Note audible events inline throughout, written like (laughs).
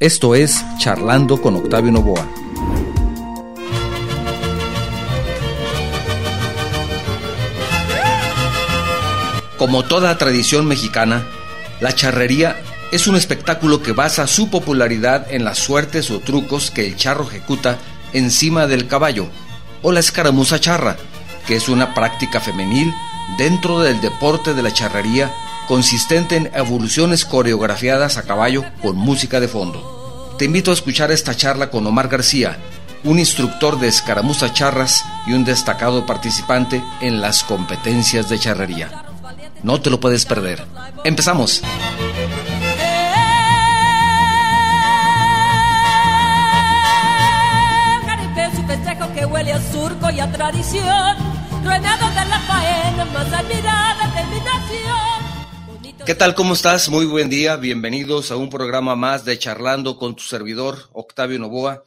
Esto es Charlando con Octavio Novoa. Como toda tradición mexicana, la charrería es un espectáculo que basa su popularidad en las suertes o trucos que el charro ejecuta encima del caballo, o la escaramuza charra, que es una práctica femenil dentro del deporte de la charrería consistente en evoluciones coreografiadas a caballo con música de fondo. Te invito a escuchar esta charla con Omar García, un instructor de escaramuza charras y un destacado participante en las competencias de charrería. No te lo puedes perder. Empezamos. de la faena más admirada ¿Qué tal? ¿Cómo estás? Muy buen día. Bienvenidos a un programa más de Charlando con tu servidor, Octavio Novoa.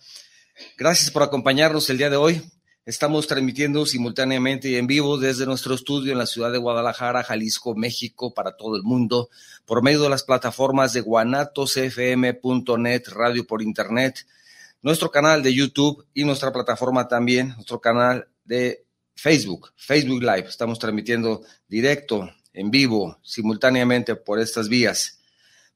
Gracias por acompañarnos el día de hoy. Estamos transmitiendo simultáneamente y en vivo desde nuestro estudio en la ciudad de Guadalajara, Jalisco, México, para todo el mundo, por medio de las plataformas de guanatosfm.net, radio por internet, nuestro canal de YouTube y nuestra plataforma también, nuestro canal de Facebook, Facebook Live. Estamos transmitiendo directo en vivo, simultáneamente por estas vías.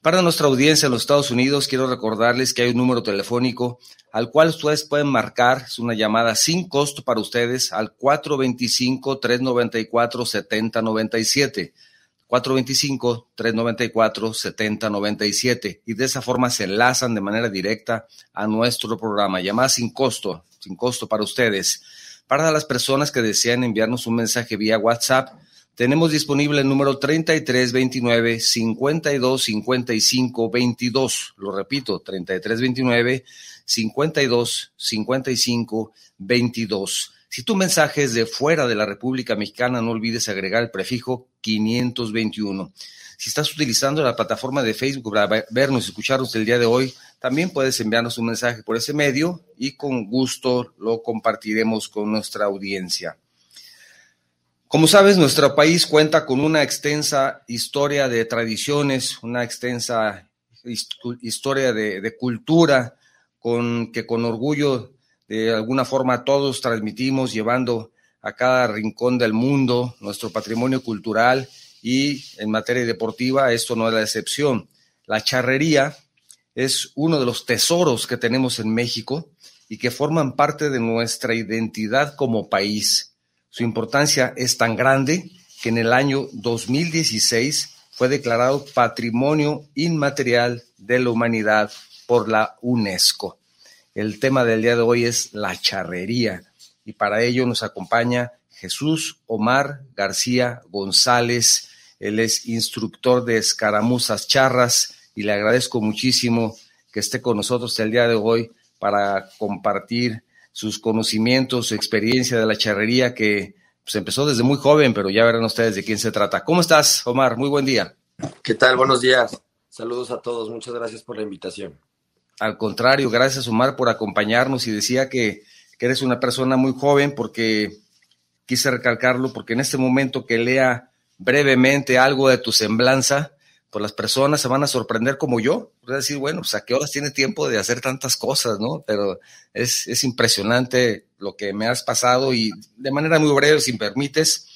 Para nuestra audiencia en los Estados Unidos, quiero recordarles que hay un número telefónico al cual ustedes pueden marcar, es una llamada sin costo para ustedes, al 425-394-7097. 425-394-7097 y de esa forma se enlazan de manera directa a nuestro programa. Llamada sin costo, sin costo para ustedes. Para las personas que desean enviarnos un mensaje vía WhatsApp, tenemos disponible el número 3329 52 55 22. Lo repito, 3329 52 55 22. Si tu mensaje es de fuera de la República Mexicana, no olvides agregar el prefijo 521. Si estás utilizando la plataforma de Facebook para vernos y escucharnos el día de hoy, también puedes enviarnos un mensaje por ese medio y con gusto lo compartiremos con nuestra audiencia. Como sabes, nuestro país cuenta con una extensa historia de tradiciones, una extensa historia de, cultura, con que con orgullo de alguna forma todos transmitimos, llevando a cada rincón del mundo nuestro patrimonio cultural y en materia deportiva esto no es la excepción. La charrería es uno de los tesoros que tenemos en México y que forman parte de nuestra identidad como país su importancia es tan grande que en el año 2016 fue declarado Patrimonio Inmaterial de la Humanidad por la UNESCO. El tema del día de hoy es la charrería y para ello nos acompaña Jesús Omar García González. Él es instructor de escaramuzas charras y le agradezco muchísimo que esté con nosotros el día de hoy para compartir sus conocimientos, su experiencia de la charrería que pues, empezó desde muy joven, pero ya verán ustedes de quién se trata. ¿Cómo estás, Omar? Muy buen día. ¿Qué tal? Buenos días. Saludos a todos. Muchas gracias por la invitación. Al contrario, gracias, Omar, por acompañarnos y decía que, que eres una persona muy joven porque quise recalcarlo, porque en este momento que lea brevemente algo de tu semblanza, pues las personas se van a sorprender como yo. A decir, bueno, pues a qué horas tiene tiempo de hacer tantas cosas, ¿no? Pero es, es impresionante lo que me has pasado y de manera muy breve, si me permites,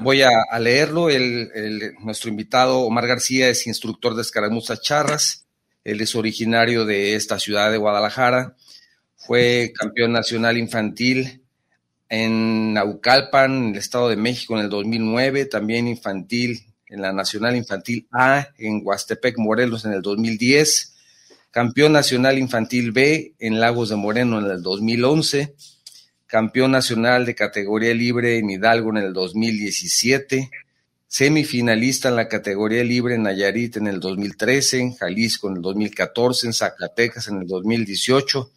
voy a, leerlo. El, nuestro invitado Omar García es instructor de escaramuzas charras. Él es originario de esta ciudad de Guadalajara. Fue campeón nacional infantil en Naucalpan, en el Estado de México, en el 2009. También infantil en la Nacional Infantil A en Huastepec, Morelos en el 2010, campeón nacional infantil B en Lagos de Moreno en el 2011, campeón nacional de categoría libre en Hidalgo en el 2017, semifinalista en la categoría libre en Nayarit en el 2013, en Jalisco en el 2014, en Zacatecas en el 2018,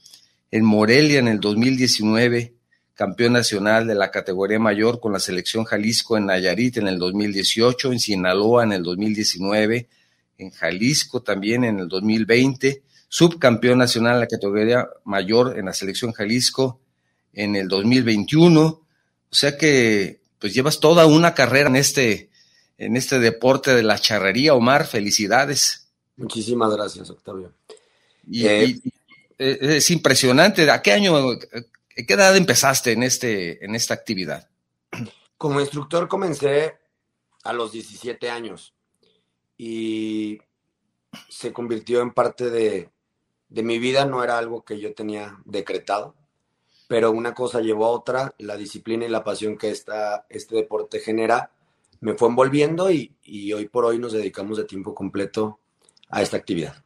en Morelia en el 2019, campeón nacional de la categoría mayor con la selección Jalisco en Nayarit en el 2018, en Sinaloa en el 2019, en Jalisco también en el 2020, subcampeón nacional en la categoría mayor en la selección Jalisco en el 2021. O sea que pues llevas toda una carrera en este en este deporte de la charrería, Omar, felicidades. Muchísimas gracias, Octavio. Y, eh, eh, es impresionante. ¿A qué año, qué edad empezaste en, este, en esta actividad? Como instructor comencé a los 17 años y se convirtió en parte de, de mi vida, no era algo que yo tenía decretado, pero una cosa llevó a otra, la disciplina y la pasión que esta, este deporte genera me fue envolviendo y, y hoy por hoy nos dedicamos de tiempo completo a esta actividad.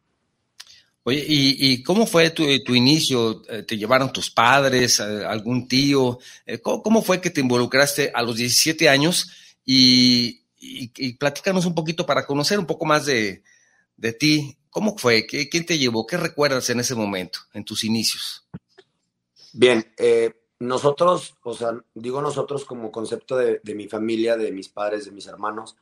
Oye, ¿y, cómo fue tu, inicio? Eh, ¿Te llevaron tus padres, algún tío? Eh, ¿Cómo, fue que te involucraste a los 17 años? Y, y, platícanos un poquito para conocer un poco más de, ti. ¿Cómo fue? ¿Qué, ¿Quién te llevó? ¿Qué recuerdas en ese momento, en tus inicios? Bien, eh, nosotros, o sea, digo nosotros como concepto de, de mi familia, de mis padres, de mis hermanos,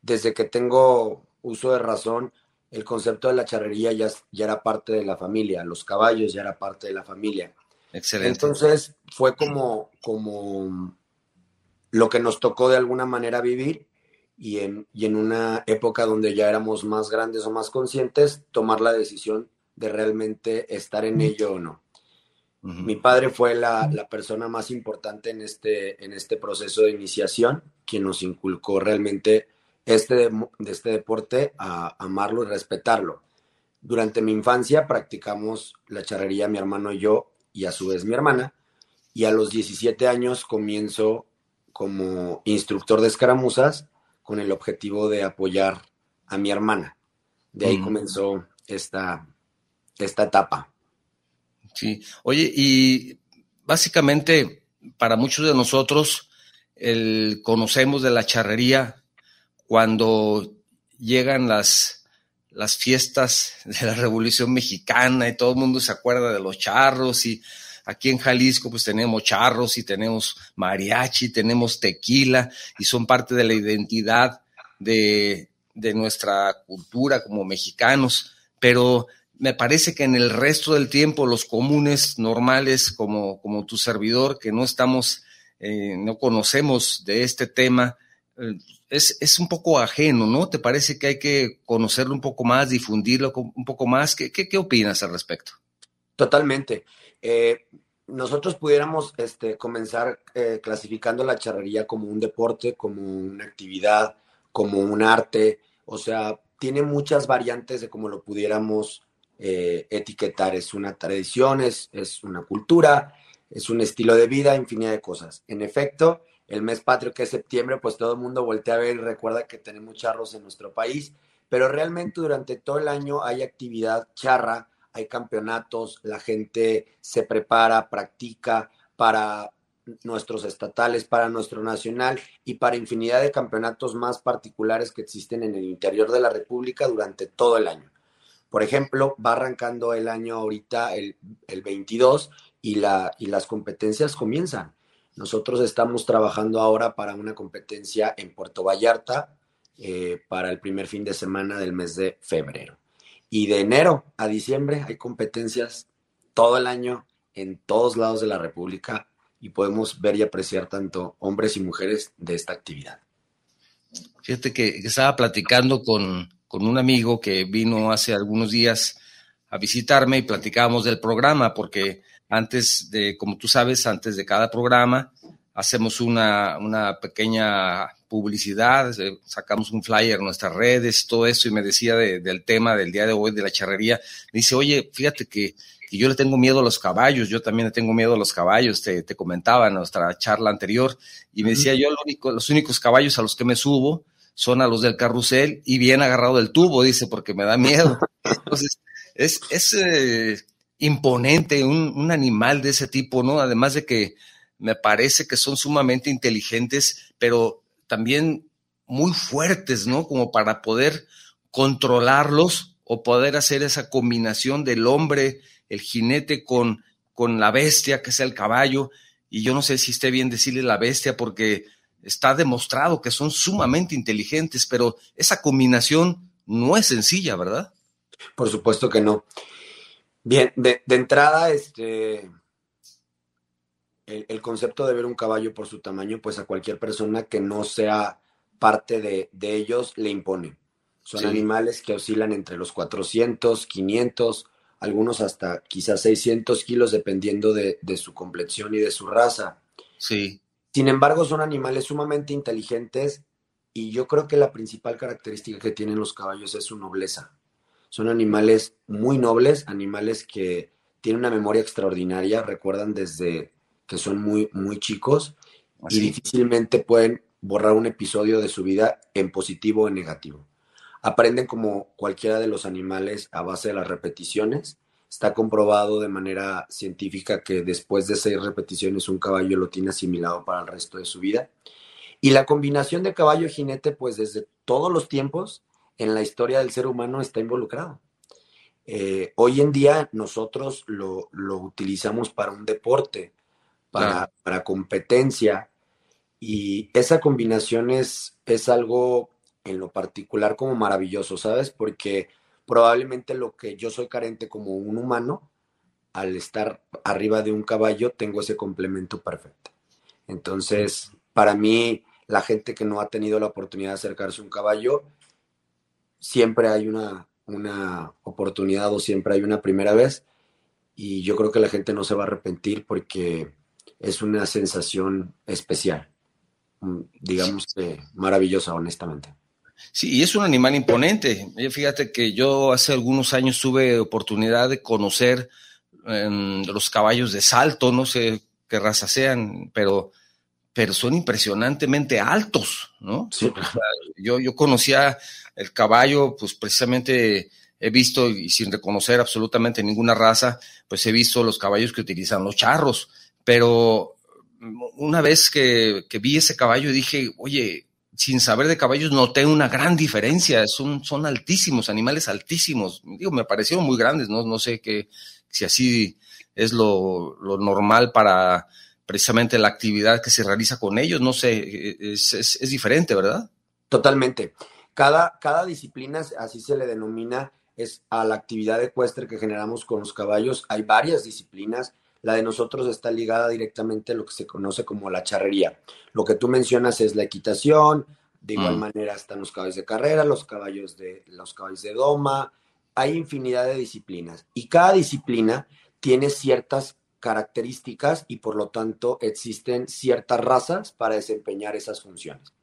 desde que tengo uso de razón, el concepto de la charrería ya, ya era parte de la familia, los caballos ya era parte de la familia. Excelente. Entonces fue como, como lo que nos tocó de alguna manera vivir y en, y en una época donde ya éramos más grandes o más conscientes, tomar la decisión de realmente estar en ello o no. Mi padre fue la, la, persona más importante en este, en este proceso de iniciación, quien nos inculcó realmente este, de este deporte a amarlo y respetarlo. Durante mi infancia practicamos la charrería mi hermano y yo y a su vez mi hermana y a los 17 años comienzo como instructor de escaramuzas con el objetivo de apoyar a mi hermana. De ahí comenzó esta, esta etapa. Sí, oye, y básicamente para muchos de nosotros el conocemos de la charrería cuando llegan las, las fiestas de la Revolución Mexicana y todo el mundo se acuerda de los charros y aquí en Jalisco pues tenemos charros y tenemos mariachi, tenemos tequila y son parte de la identidad de, de nuestra cultura como mexicanos, pero me parece que en el resto del tiempo los comunes normales como, como tu servidor que no estamos, eh, no conocemos de este tema, eh, es, un poco ajeno, ¿no? ¿Te parece que hay que conocerlo un poco más, difundirlo un poco más? ¿Qué, qué, opinas al respecto? Totalmente. Eh, nosotros pudiéramos este, comenzar eh, clasificando la charrería como un deporte, como una actividad, como un arte, o sea, tiene muchas variantes de cómo lo pudiéramos etiquetar. Es una tradición, es, es una cultura, es un estilo de vida, infinidad de cosas. En efecto, el mes patrio que es septiembre, pues todo el mundo voltea a ver y recuerda que tenemos charros en nuestro país, pero realmente durante todo el año hay actividad charra, hay campeonatos, la gente se prepara, practica para nuestros estatales, para nuestro nacional y para infinidad de campeonatos más particulares que existen en el interior de la República durante todo el año. Por ejemplo, va arrancando el año ahorita, el, el 22, y, la, y las competencias comienzan. Nosotros estamos trabajando ahora para una competencia en Puerto Vallarta eh, para el primer fin de semana del mes de febrero. Y de enero a diciembre hay competencias todo el año en todos lados de la República y podemos ver y apreciar tanto hombres y mujeres de esta actividad. Fíjate que, estaba platicando con, con, un amigo que vino hace algunos días a visitarme y platicábamos del programa porque antes de, como tú sabes, antes de cada programa, hacemos una, una pequeña publicidad, eh, sacamos un flyer en nuestras redes, todo eso, y me decía del tema del día de hoy de la charrería. Me dice, oye, fíjate que, yo le tengo miedo a los caballos, yo también le tengo miedo a los caballos, te, te comentaba en nuestra charla anterior, y me decía, yo único, los únicos caballos a los que me subo son a los del carrusel y bien agarrado del tubo, dice, porque me da miedo. (laughs) Entonces, es, es eh, imponente, un, animal de ese tipo, ¿no? Además de que me parece que son sumamente inteligentes, pero también muy fuertes, ¿no? Como para poder controlarlos o poder hacer esa combinación del hombre, el jinete con, con la bestia, que es el caballo. Y yo no sé si esté bien decirle la bestia porque está demostrado que son sumamente inteligentes, pero esa combinación no es sencilla, ¿verdad? Por supuesto que no. Bien, de, entrada, este, el, concepto de ver un caballo por su tamaño, pues a cualquier persona que no sea parte de, ellos le impone. Son animales que oscilan entre los 400, 500, algunos hasta quizás 600 kilos dependiendo de, de su complexión y de su raza. Sí. Sin embargo, son animales sumamente inteligentes y yo creo que la principal característica que tienen los caballos es su nobleza. Son animales muy nobles, animales que tienen una memoria extraordinaria, recuerdan desde que son muy, muy chicos Así. y difícilmente pueden borrar un episodio de su vida en positivo o en negativo. Aprenden como cualquiera de los animales a base de las repeticiones. Está comprobado de manera científica que después de seis repeticiones un caballo lo tiene asimilado para el resto de su vida. Y la combinación de caballo y jinete, pues desde todos los tiempos en la historia del ser humano está involucrado. Eh, hoy en día nosotros lo, lo, utilizamos para un deporte, para, Claro. para competencia, y esa combinación es, es algo en lo particular como maravilloso, ¿sabes? Porque probablemente lo que yo soy carente como un humano, al estar arriba de un caballo, tengo ese complemento perfecto. Entonces, para mí, la gente que no ha tenido la oportunidad de acercarse a un caballo, siempre hay una, una oportunidad o siempre hay una primera vez y yo creo que la gente no se va a arrepentir porque es una sensación especial, mm, digamos que maravillosa, honestamente. Sí, y es un animal imponente. Eh, Fíjate que yo hace algunos años tuve oportunidad de conocer em, los caballos de salto, no sé qué raza sean, pero, pero son impresionantemente altos, ¿no? Sí. O sea, yo, yo conocía el caballo, pues precisamente he visto, y sin reconocer absolutamente ninguna raza, pues he visto los caballos que utilizan los charros, pero una vez que, que vi ese caballo dije, oye, sin saber de caballos noté una gran diferencia, son, son altísimos, animales altísimos, digo, me parecieron muy grandes, no, no sé qué, si así es lo, lo normal para precisamente la actividad que se realiza con ellos, no sé, es, es, es diferente, ¿verdad? Totalmente. Cada, cada disciplina, así se le denomina, es a la actividad ecuestre que generamos con los caballos. Hay varias disciplinas. La de nosotros está ligada directamente a lo que se conoce como la charrería. Lo que tú mencionas es la equitación. De igual Mm. manera están los caballos de carrera, los caballos de, los caballos de doma. Hay infinidad de disciplinas. Y cada disciplina tiene ciertas características y por lo tanto existen ciertas razas para desempeñar esas funciones.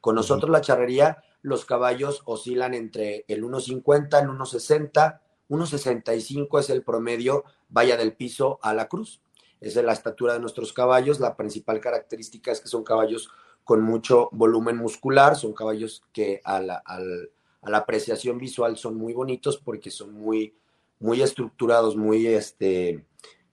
Con nosotros la charrería, los caballos oscilan entre el 1.50, el 1.60, 1.65 es el promedio, vaya del piso a la cruz. Esa es la estatura de nuestros caballos. La principal característica es que son caballos con mucho volumen muscular, son caballos que a la, a la apreciación visual son muy bonitos porque son muy, muy estructurados, muy este,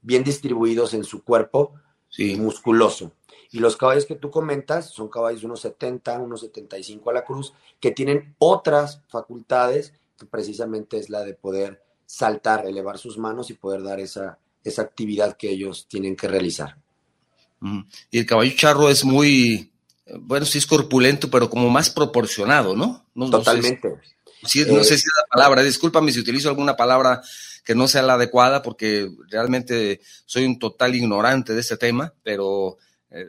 bien distribuidos en su cuerpo, Sí. musculoso. Y los caballos que tú comentas son caballos 1,70, 1,75 a la cruz, que tienen otras facultades, que precisamente es la de poder saltar, elevar sus manos y poder dar esa, esa actividad que ellos tienen que realizar. Mm. Y el caballo charro es muy, bueno, sí es corpulento, pero como más proporcionado, ¿no? no no sé Totalmente. si- sí, no Eh, sé si es la palabra, discúlpame si utilizo alguna palabra que no sea la adecuada, porque realmente soy un total ignorante de este tema, pero eh,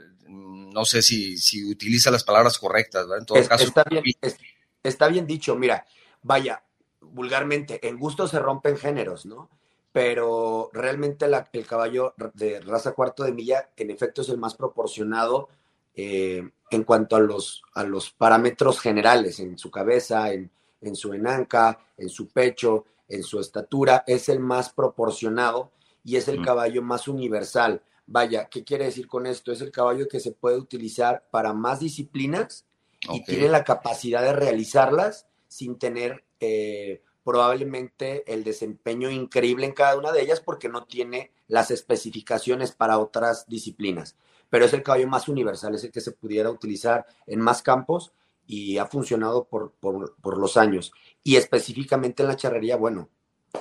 no sé si, si utiliza las palabras correctas, ¿verdad? En todo Es- caso, está, bien, es- está bien dicho, mira, vaya, vulgarmente, en gusto se rompen géneros, ¿no? Pero realmente la- el caballo de raza cuarto de milla, en efecto, es el más proporcionado eh, en cuanto a los, a los parámetros generales, en su cabeza, en, en su enanca, en su pecho, en su estatura, es el más proporcionado y es el Mm. caballo más universal. Vaya, ¿qué quiere decir con esto? Es el caballo que se puede utilizar para más disciplinas y tiene la capacidad de realizarlas sin tener eh, probablemente el desempeño increíble en cada una de ellas porque no tiene las especificaciones para otras disciplinas. Pero es el caballo más universal, es el que se pudiera utilizar en más campos y ha funcionado por, por, por los años. Y específicamente en la charrería, bueno,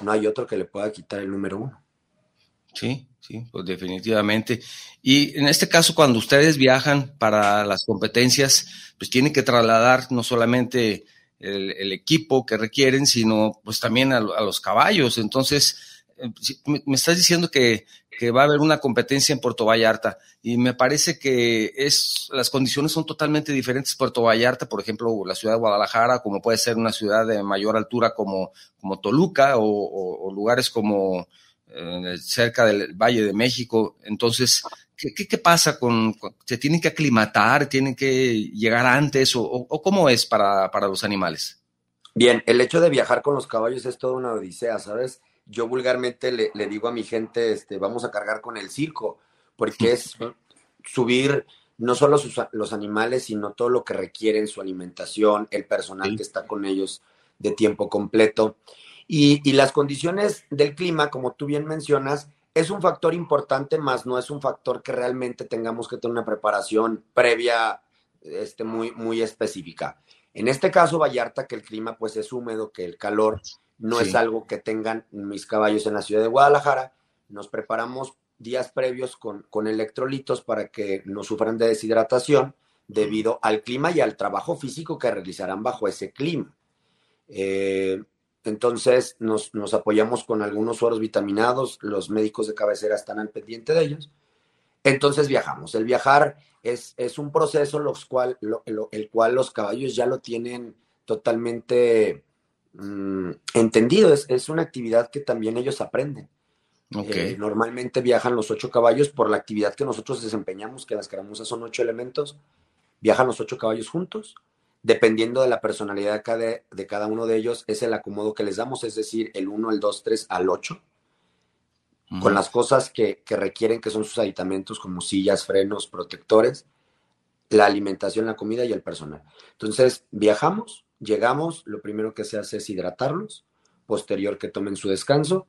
no hay otro que le pueda quitar el número uno. Sí, sí, pues definitivamente. Y en este caso, cuando ustedes viajan para las competencias, pues tienen que trasladar no solamente el, equipo que requieren, sino pues también a, a los caballos. Entonces, me estás diciendo que, va a haber una competencia en Puerto Vallarta y me parece que es las condiciones son totalmente diferentes. Puerto Vallarta, por ejemplo, la ciudad de Guadalajara, como puede ser una ciudad de mayor altura como, como Toluca o, lugares como eh, cerca del Valle de México. Entonces, ¿qué, qué, pasa con, se tienen que aclimatar, tienen que llegar antes o, o cómo es para, para los animales? Bien, el hecho de viajar con los caballos es toda una odisea, ¿sabes? Yo vulgarmente le, digo a mi gente, este, vamos a cargar con el circo, porque es (laughs) subir no solo los animales, sino todo lo que requieren, su alimentación, el personal que está con ellos de tiempo completo. Y, y, las condiciones del clima, como tú bien mencionas, es un factor importante, más no es un factor que realmente tengamos que tener una preparación previa este, muy, muy específica. En este caso, Vallarta, que el clima pues es húmedo, que el calor no es algo que tengan mis caballos en la ciudad de Guadalajara, nos preparamos días previos con, con electrolitos para que no sufran de deshidratación debido al clima y al trabajo físico que realizarán bajo ese clima. Eh, entonces nos, nos, apoyamos con algunos sueros vitaminados, los médicos de cabecera están al pendiente de ellos. Entonces viajamos. El viajar es, es un proceso los cual, el cual los caballos ya lo tienen totalmente mm, entendido. Es, es, una actividad que también ellos aprenden. Eh, normalmente viajan los ocho caballos por la actividad que nosotros desempeñamos, que las caramuzas son ocho elementos. Viajan los ocho caballos juntos. Dependiendo de la personalidad de cada, uno de ellos, es el acomodo que les damos, es decir, el 1, el 2, 3 al 8 con las cosas que, requieren, que son sus aditamentos como sillas, frenos, protectores, la alimentación, la comida y el personal. Entonces, viajamos, llegamos, lo primero que se hace es hidratarlos, posterior que tomen su descanso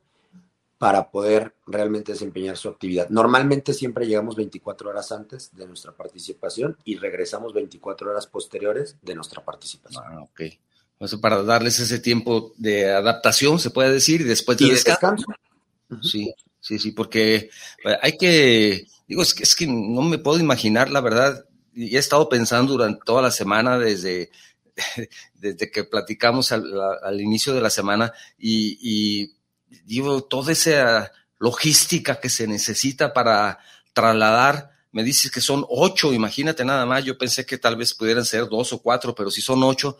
para poder realmente desempeñar su actividad. Normalmente siempre llegamos 24 horas antes de nuestra participación y regresamos 24 horas posteriores de nuestra participación. Ah, ok. Para darles ese tiempo de adaptación, se puede decir, y después de descanso. Sí. Sí, sí, porque eh, hay que, digo, es que, es que no me puedo imaginar, la verdad, y he estado pensando durante toda la semana desde, (laughs) desde que platicamos al, inicio de la semana y, y, digo, toda esa logística que se necesita para trasladar, me dices que son ocho, imagínate nada más, yo pensé que tal vez pudieran ser dos o cuatro, pero si son ocho,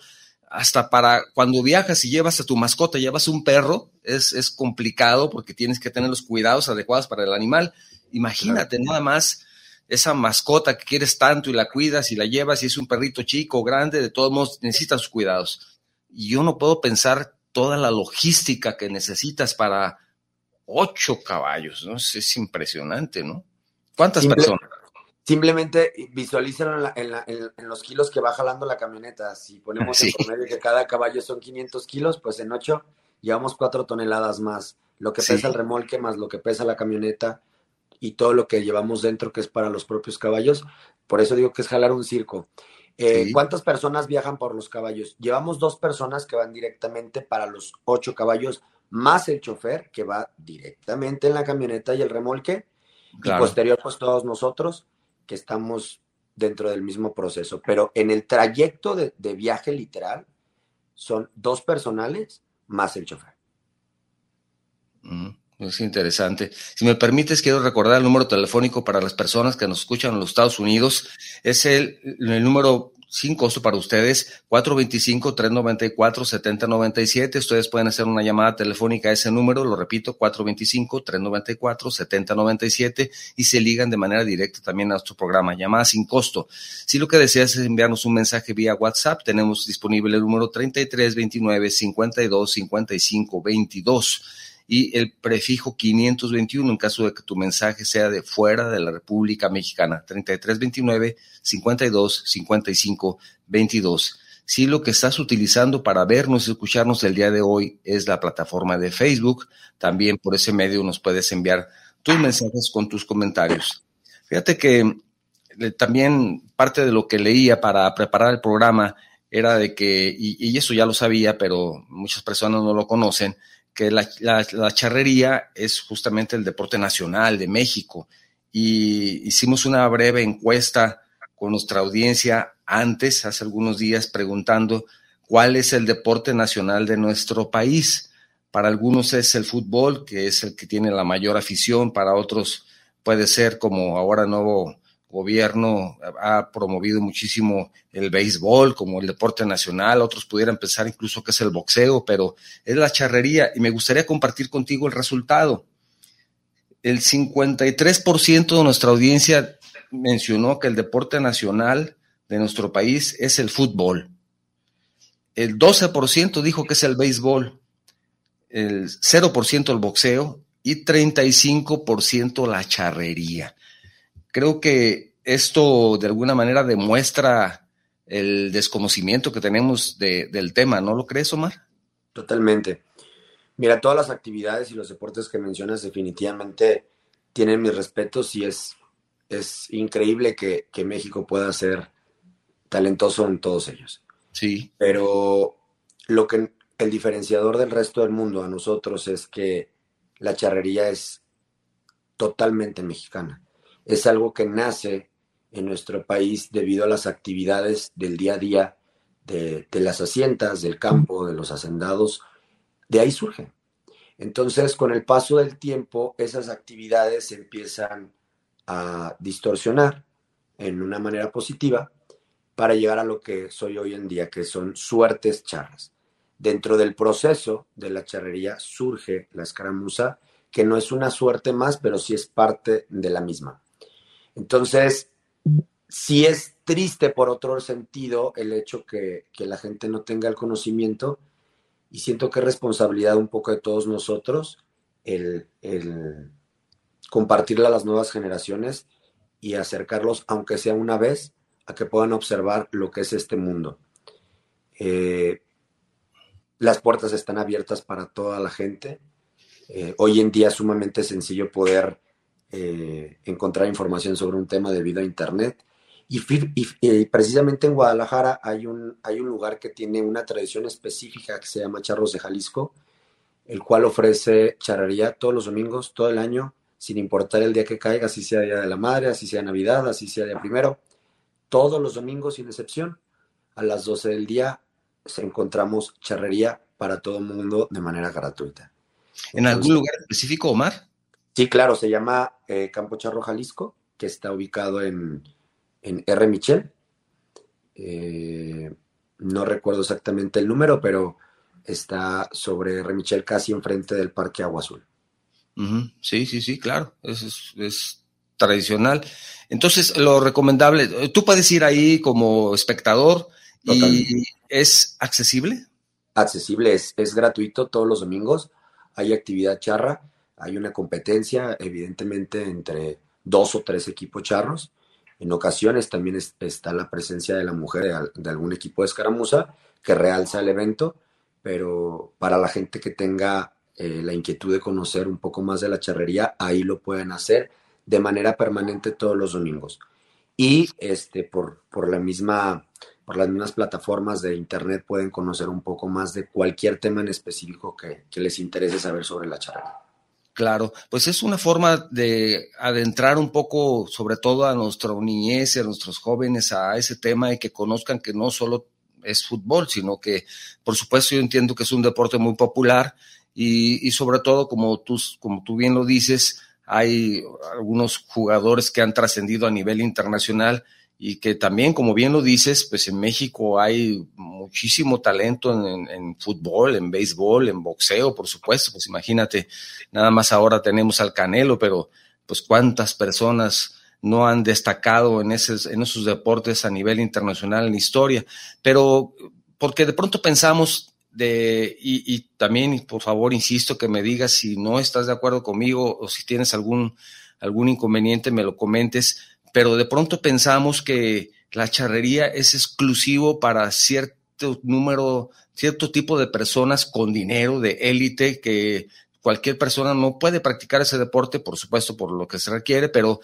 hasta para cuando viajas y llevas a tu mascota, llevas un perro, es, es complicado porque tienes que tener los cuidados adecuados para el animal. Imagínate nada más esa mascota que quieres tanto y la cuidas y la llevas y es un perrito chico o grande, de todos modos necesitas sus cuidados. Y yo no puedo pensar toda la logística que necesitas para ocho caballos, ¿no? Es, impresionante, ¿no? ¿Cuántas personas? Simplemente visualízalo en, los kilos que va jalando la camioneta. Si ponemos en promedio que cada caballo son 500 kilos, pues en 8 llevamos 4 toneladas más. Lo que pesa el remolque más lo que pesa la camioneta y todo lo que llevamos dentro que es para los propios caballos. Por eso digo que es jalar un circo. Eh, ¿Cuántas personas viajan por los caballos? Llevamos dos personas que van directamente para los ocho caballos, más el chofer que va directamente en la camioneta y el remolque. Y posterior, pues todos nosotros que estamos dentro del mismo proceso, pero en el trayecto de, viaje literal son dos personales más el chofer. Mm, es interesante. Si me permites, quiero recordar el número telefónico para las personas que nos escuchan en los Estados Unidos. Es el, número sin costo para ustedes, 425-394-7097. Ustedes pueden hacer una llamada telefónica a ese número, lo repito, 425-394-7097 y se ligan de manera directa también a nuestro programa, llamada sin costo. Si lo que deseas es enviarnos un mensaje vía WhatsApp, tenemos disponible el número 3329 52 55 22 y el prefijo 521 en caso de que tu mensaje sea de fuera de la República Mexicana, 3329 52 55 22. Si lo que estás utilizando para vernos y escucharnos el día de hoy es la plataforma de Facebook, también por ese medio nos puedes enviar tus mensajes con tus comentarios. Fíjate que eh, también parte de lo que leía para preparar el programa era de que, y, eso ya lo sabía, pero muchas personas no lo conocen, que la, la, charrería es justamente el deporte nacional de México. Y hicimos una breve encuesta con nuestra audiencia antes, hace algunos días, preguntando cuál es el deporte nacional de nuestro país. Para algunos es el fútbol, que es el que tiene la mayor afición, para otros puede ser como ahora nuevo gobierno ha promovido muchísimo el béisbol como el deporte nacional, otros pudieran pensar incluso que es el boxeo, pero es la charrería y me gustaría compartir contigo el resultado. El 53% de nuestra audiencia mencionó que el deporte nacional de nuestro país es el fútbol. El 12% dijo que es el béisbol, el 0% el boxeo y 35% la charrería. Creo que esto de alguna manera demuestra el desconocimiento que tenemos del tema, ¿no lo crees, Omar? Totalmente. Mira, todas las actividades y los deportes que mencionas definitivamente tienen mis respetos y es, es increíble que, que México pueda ser talentoso en todos ellos. Sí. Pero lo que el diferenciador del resto del mundo a nosotros es que la charrería es totalmente mexicana es algo que nace en nuestro país debido a las actividades del día a día de, las haciendas, del campo, de los hacendados. De ahí surge. Entonces, con el paso del tiempo, esas actividades se empiezan a distorsionar en una manera positiva para llegar a lo que soy hoy en día, que son suertes charras. Dentro del proceso de la charrería surge la escaramuza, que no es una suerte más, pero sí es parte de la misma. Entonces, sí es triste por otro sentido el hecho que, la gente no tenga el conocimiento y siento que es responsabilidad un poco de todos nosotros el, el compartirla a las nuevas generaciones y acercarlos, aunque sea una vez, a que puedan observar lo que es este mundo. Eh, las puertas están abiertas para toda la gente. Eh, hoy en día es sumamente sencillo poder eh, encontrar información sobre un tema debido a Internet. Y, precisamente en Guadalajara hay un, hay un lugar que tiene una tradición específica que se llama Charros de Jalisco, el cual ofrece charrería todos los domingos, todo el año, sin importar el día que caiga, así sea Día de la Madre, así sea Navidad, así sea Día Primero. Todos los domingos, sin excepción, a las 12 del día, encontramos charrería para todo el mundo de manera gratuita. ¿En algún lugar específico, Omar? Sí, claro, se llama eh, Campo Charro Jalisco, que está ubicado en, R. Michel. Eh, no recuerdo exactamente el número, pero está sobre R. Michel, casi enfrente del Parque Agua Azul. Sí, sí, sí, claro, es, es, tradicional. Entonces, lo recomendable, tú puedes ir ahí como espectador y es accesible. Accesible, es, es gratuito todos los domingos, hay actividad charra hay una competencia, evidentemente, entre dos o tres equipos charros. En ocasiones también está la presencia de la mujer de, algún equipo de escaramuza que realza el evento, pero para la gente que tenga eh, la inquietud de conocer un poco más de la charrería, ahí lo pueden hacer de manera permanente todos los domingos. Y este, por, por, la misma, por las mismas plataformas de internet pueden conocer un poco más de cualquier tema en específico que les interese saber sobre la charrería. Claro, pues es una forma de adentrar un poco, sobre todo a nuestra niñez y a nuestros jóvenes, a ese tema y que conozcan que no solo es fútbol, sino que, por supuesto, yo entiendo que es un deporte muy popular y, y sobre todo, como tú, como tú bien lo dices, hay algunos jugadores que han trascendido a nivel internacional y que también, como bien lo dices, pues en México hay muchísimo talento en, fútbol, en béisbol, en boxeo, por supuesto, pues imagínate, nada más ahora tenemos al Canelo, pero pues cuántas personas no han destacado en esos, en esos deportes a nivel internacional en la historia, pero porque de pronto pensamos de, y, y también, por favor, insisto que me digas si no estás de acuerdo conmigo o si tienes algún, algún inconveniente, me lo comentes, pero de pronto pensamos que la charrería es exclusivo para cierto número, cierto tipo de personas con dinero, de élite, que cualquier persona no puede practicar ese deporte, por supuesto, por lo que se requiere, pero,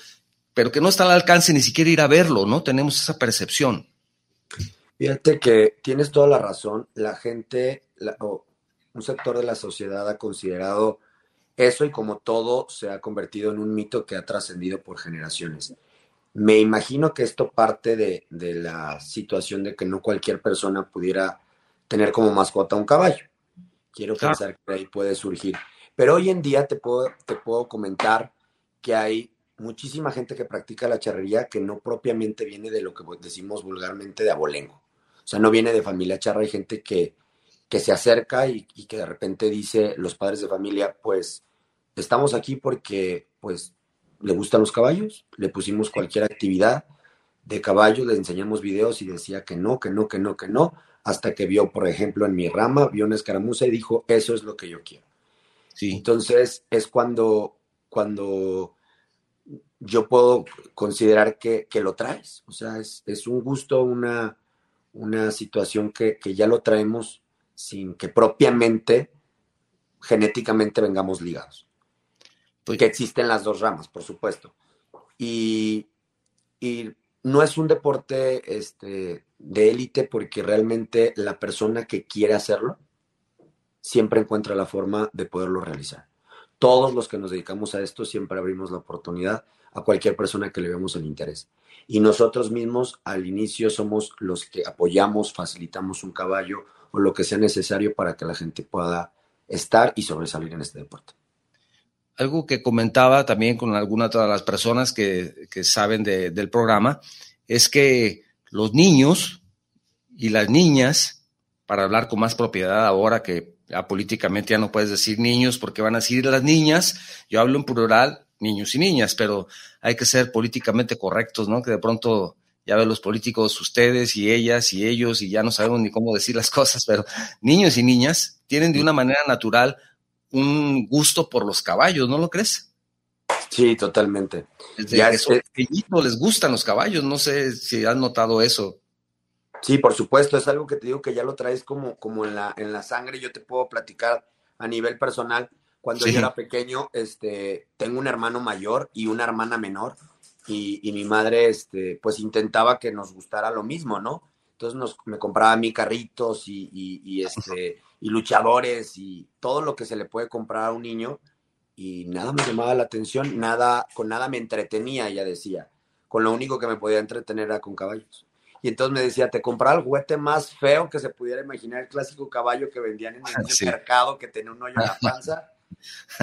pero que no está al alcance ni siquiera ir a verlo, ¿no? Tenemos esa percepción. Fíjate que tienes toda la razón. La gente, o un sector de la sociedad ha considerado eso y como todo se ha convertido en un mito que ha trascendido por generaciones. Me imagino que esto parte de, la situación de que no cualquier persona pudiera tener como mascota un caballo. Quiero pensar que ahí puede surgir. Pero hoy en día te puedo, te puedo comentar que hay muchísima gente que practica la charrería que no propiamente viene de lo que decimos vulgarmente de abolengo. O sea, no viene de familia charra. Hay gente que, que se acerca y, y, que de repente dice los padres de familia, pues estamos aquí porque pues le gustan los caballos, le pusimos cualquier actividad de caballos, le enseñamos videos y decía que no, que no, que no, que no, hasta que vio, por ejemplo, en mi rama, vio una escaramuza y dijo, eso es lo que yo quiero. Sí. Entonces es cuando, cuando yo puedo considerar que, que lo traes. O sea, es, es un gusto, una, una situación que, que, ya lo traemos sin que propiamente, genéticamente vengamos ligados. Porque existen las dos ramas, por supuesto. Y, y no es un deporte este, de élite porque realmente la persona que quiere hacerlo siempre encuentra la forma de poderlo realizar. Todos los que nos dedicamos a esto siempre abrimos la oportunidad a cualquier persona que le veamos el interés. Y nosotros mismos al inicio somos los que apoyamos, facilitamos un caballo o lo que sea necesario para que la gente pueda estar y sobresalir en este deporte. Algo que comentaba también con algunas de las personas que, que saben de, del programa es que los niños y las niñas, para hablar con más propiedad ahora que ya políticamente ya no puedes decir niños porque van a decir las niñas, yo hablo en plural, niños y niñas, pero hay que ser políticamente correctos, ¿no? Que de pronto ya ven los políticos, ustedes y ellas y ellos, y ya no sabemos ni cómo decir las (laughs) cosas, pero niños y niñas tienen de una manera natural un gusto por los caballos, ¿no lo crees? Sí, totalmente. Desde ya que son pequeñitos les gustan los caballos, no sé si has notado eso. Sí, por supuesto, es algo que te digo que ya lo traes como, como en, la, en la sangre. Yo te puedo platicar a nivel personal. Cuando sí. yo era pequeño, este, tengo un hermano mayor y una hermana menor. Y, y, mi madre, este, pues intentaba que nos gustara lo mismo, ¿no? Entonces nos, me compraba a mí carritos y, y, y, este, y luchadores y todo lo que se le puede comprar a un niño. Y nada me llamaba la atención, nada, con nada me entretenía, ella decía. Con lo único que me podía entretener era con caballos. Y entonces me decía, te compraba el juguete más feo que se pudiera imaginar, el clásico caballo que vendían en el sí. mercado que tenía un hoyo en la (laughs) panza.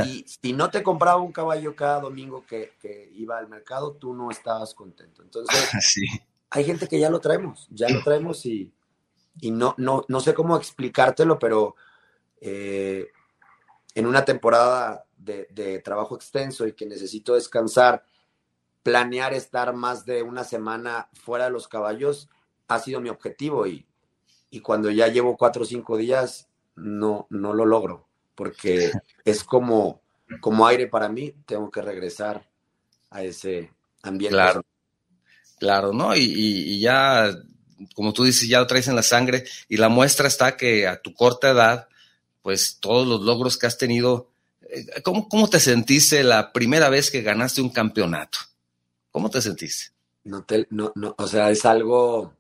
Y si no te compraba un caballo cada domingo que, que iba al mercado, tú no estabas contento. Entonces, (laughs) sí. hay gente que ya lo traemos, ya lo (laughs) traemos y, y no, no, no sé cómo explicártelo, pero eh, en una temporada de, de trabajo extenso y que necesito descansar, planear estar más de una semana fuera de los caballos ha sido mi objetivo y, y cuando ya llevo cuatro o cinco días no, no lo logro porque (laughs) es como, como aire para mí, tengo que regresar a ese ambiente. Claro, claro ¿no? Y, y, y ya, como tú dices, ya lo traes en la sangre y la muestra está que a tu corta edad, pues todos los logros que has tenido, eh, ¿cómo, cómo te sentiste la primera vez que ganaste un campeonato? ¿Cómo te sentiste? No, te, no, no, o sea, es algo,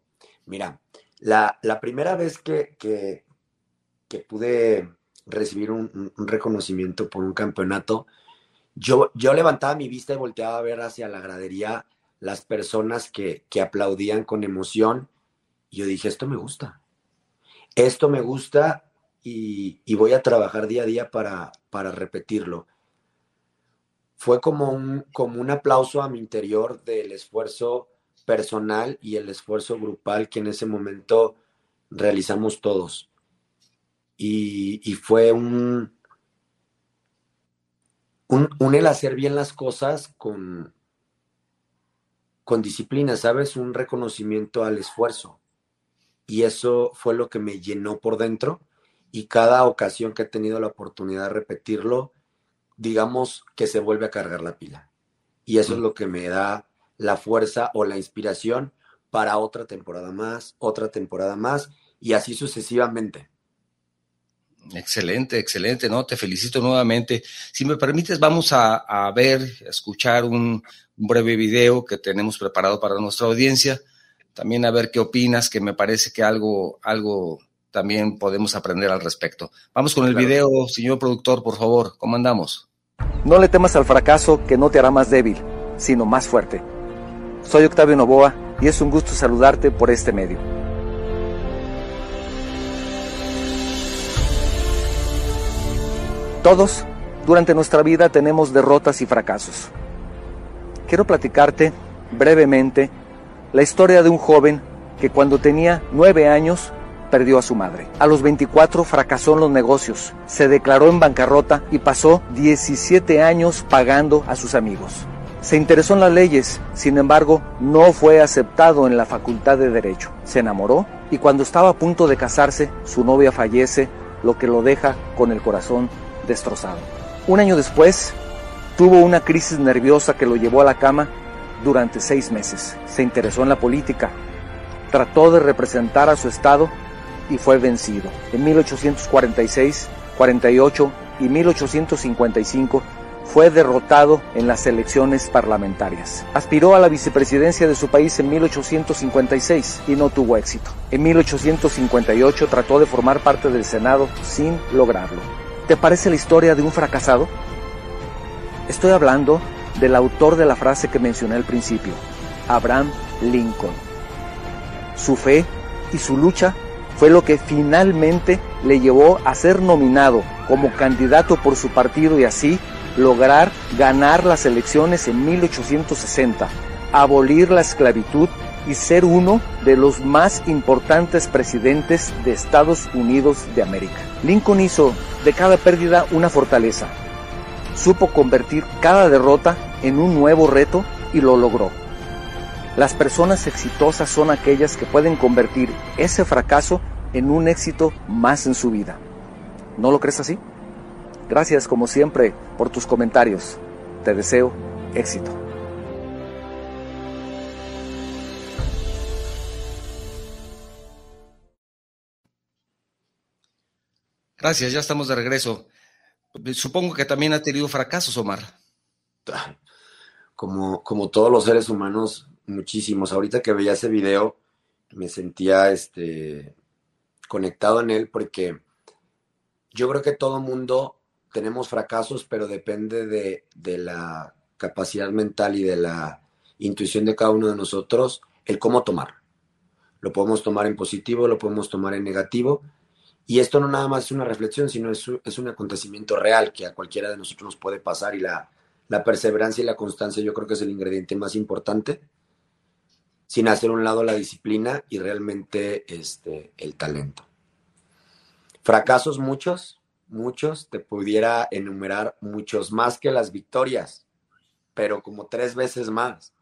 mira, la, la primera vez que, que, que pude recibir un, reconocimiento por un campeonato, yo, yo levantaba mi vista y volteaba a ver hacia la gradería las personas que, que aplaudían con emoción. Yo dije, esto me gusta. Esto me gusta y, y voy a trabajar día a día para, para repetirlo fue como un, como un aplauso a mi interior del esfuerzo personal y el esfuerzo grupal que en ese momento realizamos todos. Y, y fue un, un, un, el hacer bien las cosas con, con disciplina, ¿sabes? Un reconocimiento al esfuerzo. Y eso fue lo que me llenó por dentro. Y cada ocasión que he tenido la oportunidad de repetirlo, digamos que se vuelve a cargar la pila. Y eso es lo que me da la fuerza o la inspiración para otra temporada más, otra temporada más y así sucesivamente. Excelente, excelente, ¿no? Te felicito nuevamente. Si me permites, vamos a, a ver, a escuchar un, un, breve video que tenemos preparado para nuestra audiencia. También a ver qué opinas, que me parece que algo, algo también podemos aprender al respecto. Vamos con el claro. video, señor productor, por favor. ¿Cómo andamos? No le temas al fracaso que no te hará más débil, sino más fuerte. Soy Octavio Novoa y es un gusto saludarte por este medio. Todos, durante nuestra vida, tenemos derrotas y fracasos. Quiero platicarte brevemente la historia de un joven que cuando tenía nueve años perdió a su madre. A los 24 fracasó en los negocios, se declaró en bancarrota y pasó 17 años pagando a sus amigos. Se interesó en las leyes, sin embargo, no fue aceptado en la Facultad de Derecho. Se enamoró y cuando estaba a punto de casarse, su novia fallece, lo que lo deja con el corazón destrozado. Un año después, tuvo una crisis nerviosa que lo llevó a la cama durante seis meses. Se interesó en la política, trató de representar a su estado y fue vencido. En 1846, 48 y 1855 fue derrotado en las elecciones parlamentarias. Aspiró a la vicepresidencia de su país en 1856 y no tuvo éxito. En 1858 trató de formar parte del Senado sin lograrlo. ¿Te parece la historia de un fracasado? Estoy hablando del autor de la frase que mencioné al principio, Abraham Lincoln. Su fe y su lucha fue lo que finalmente le llevó a ser nominado como candidato por su partido y así lograr ganar las elecciones en 1860, abolir la esclavitud y ser uno de los más importantes presidentes de Estados Unidos de América. Lincoln hizo de cada pérdida una fortaleza. Supo convertir cada derrota en un nuevo reto y lo logró. Las personas exitosas son aquellas que pueden convertir ese fracaso en un éxito más en su vida. ¿No lo crees así? Gracias como siempre por tus comentarios. Te deseo éxito. Gracias, ya estamos de regreso. Supongo que también ha tenido fracasos, Omar. Como, como todos los seres humanos, muchísimos. Ahorita que veía ese video, me sentía este, conectado en él porque yo creo que todo mundo tenemos fracasos, pero depende de, de, la capacidad mental y de la intuición de cada uno de nosotros el cómo tomar. Lo podemos tomar en positivo, lo podemos tomar en negativo. Y esto no nada más es una reflexión, sino es, es un acontecimiento real que a cualquiera de nosotros nos puede pasar y la, la perseverancia y la constancia yo creo que es el ingrediente más importante sin hacer un lado la disciplina y realmente este, el talento. Fracasos muchos, muchos, te pudiera enumerar muchos más que las victorias, pero como tres veces más.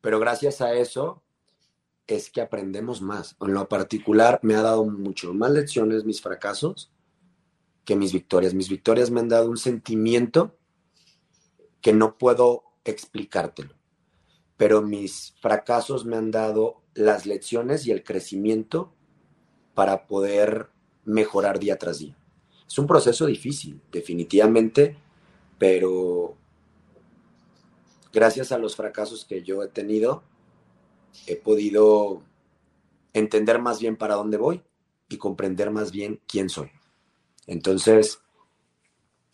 Pero gracias a eso es que aprendemos más. En lo particular me ha dado mucho más lecciones mis fracasos que mis victorias. Mis victorias me han dado un sentimiento que no puedo explicártelo pero mis fracasos me han dado las lecciones y el crecimiento para poder mejorar día tras día. Es un proceso difícil, definitivamente, pero gracias a los fracasos que yo he tenido, he podido entender más bien para dónde voy y comprender más bien quién soy. Entonces,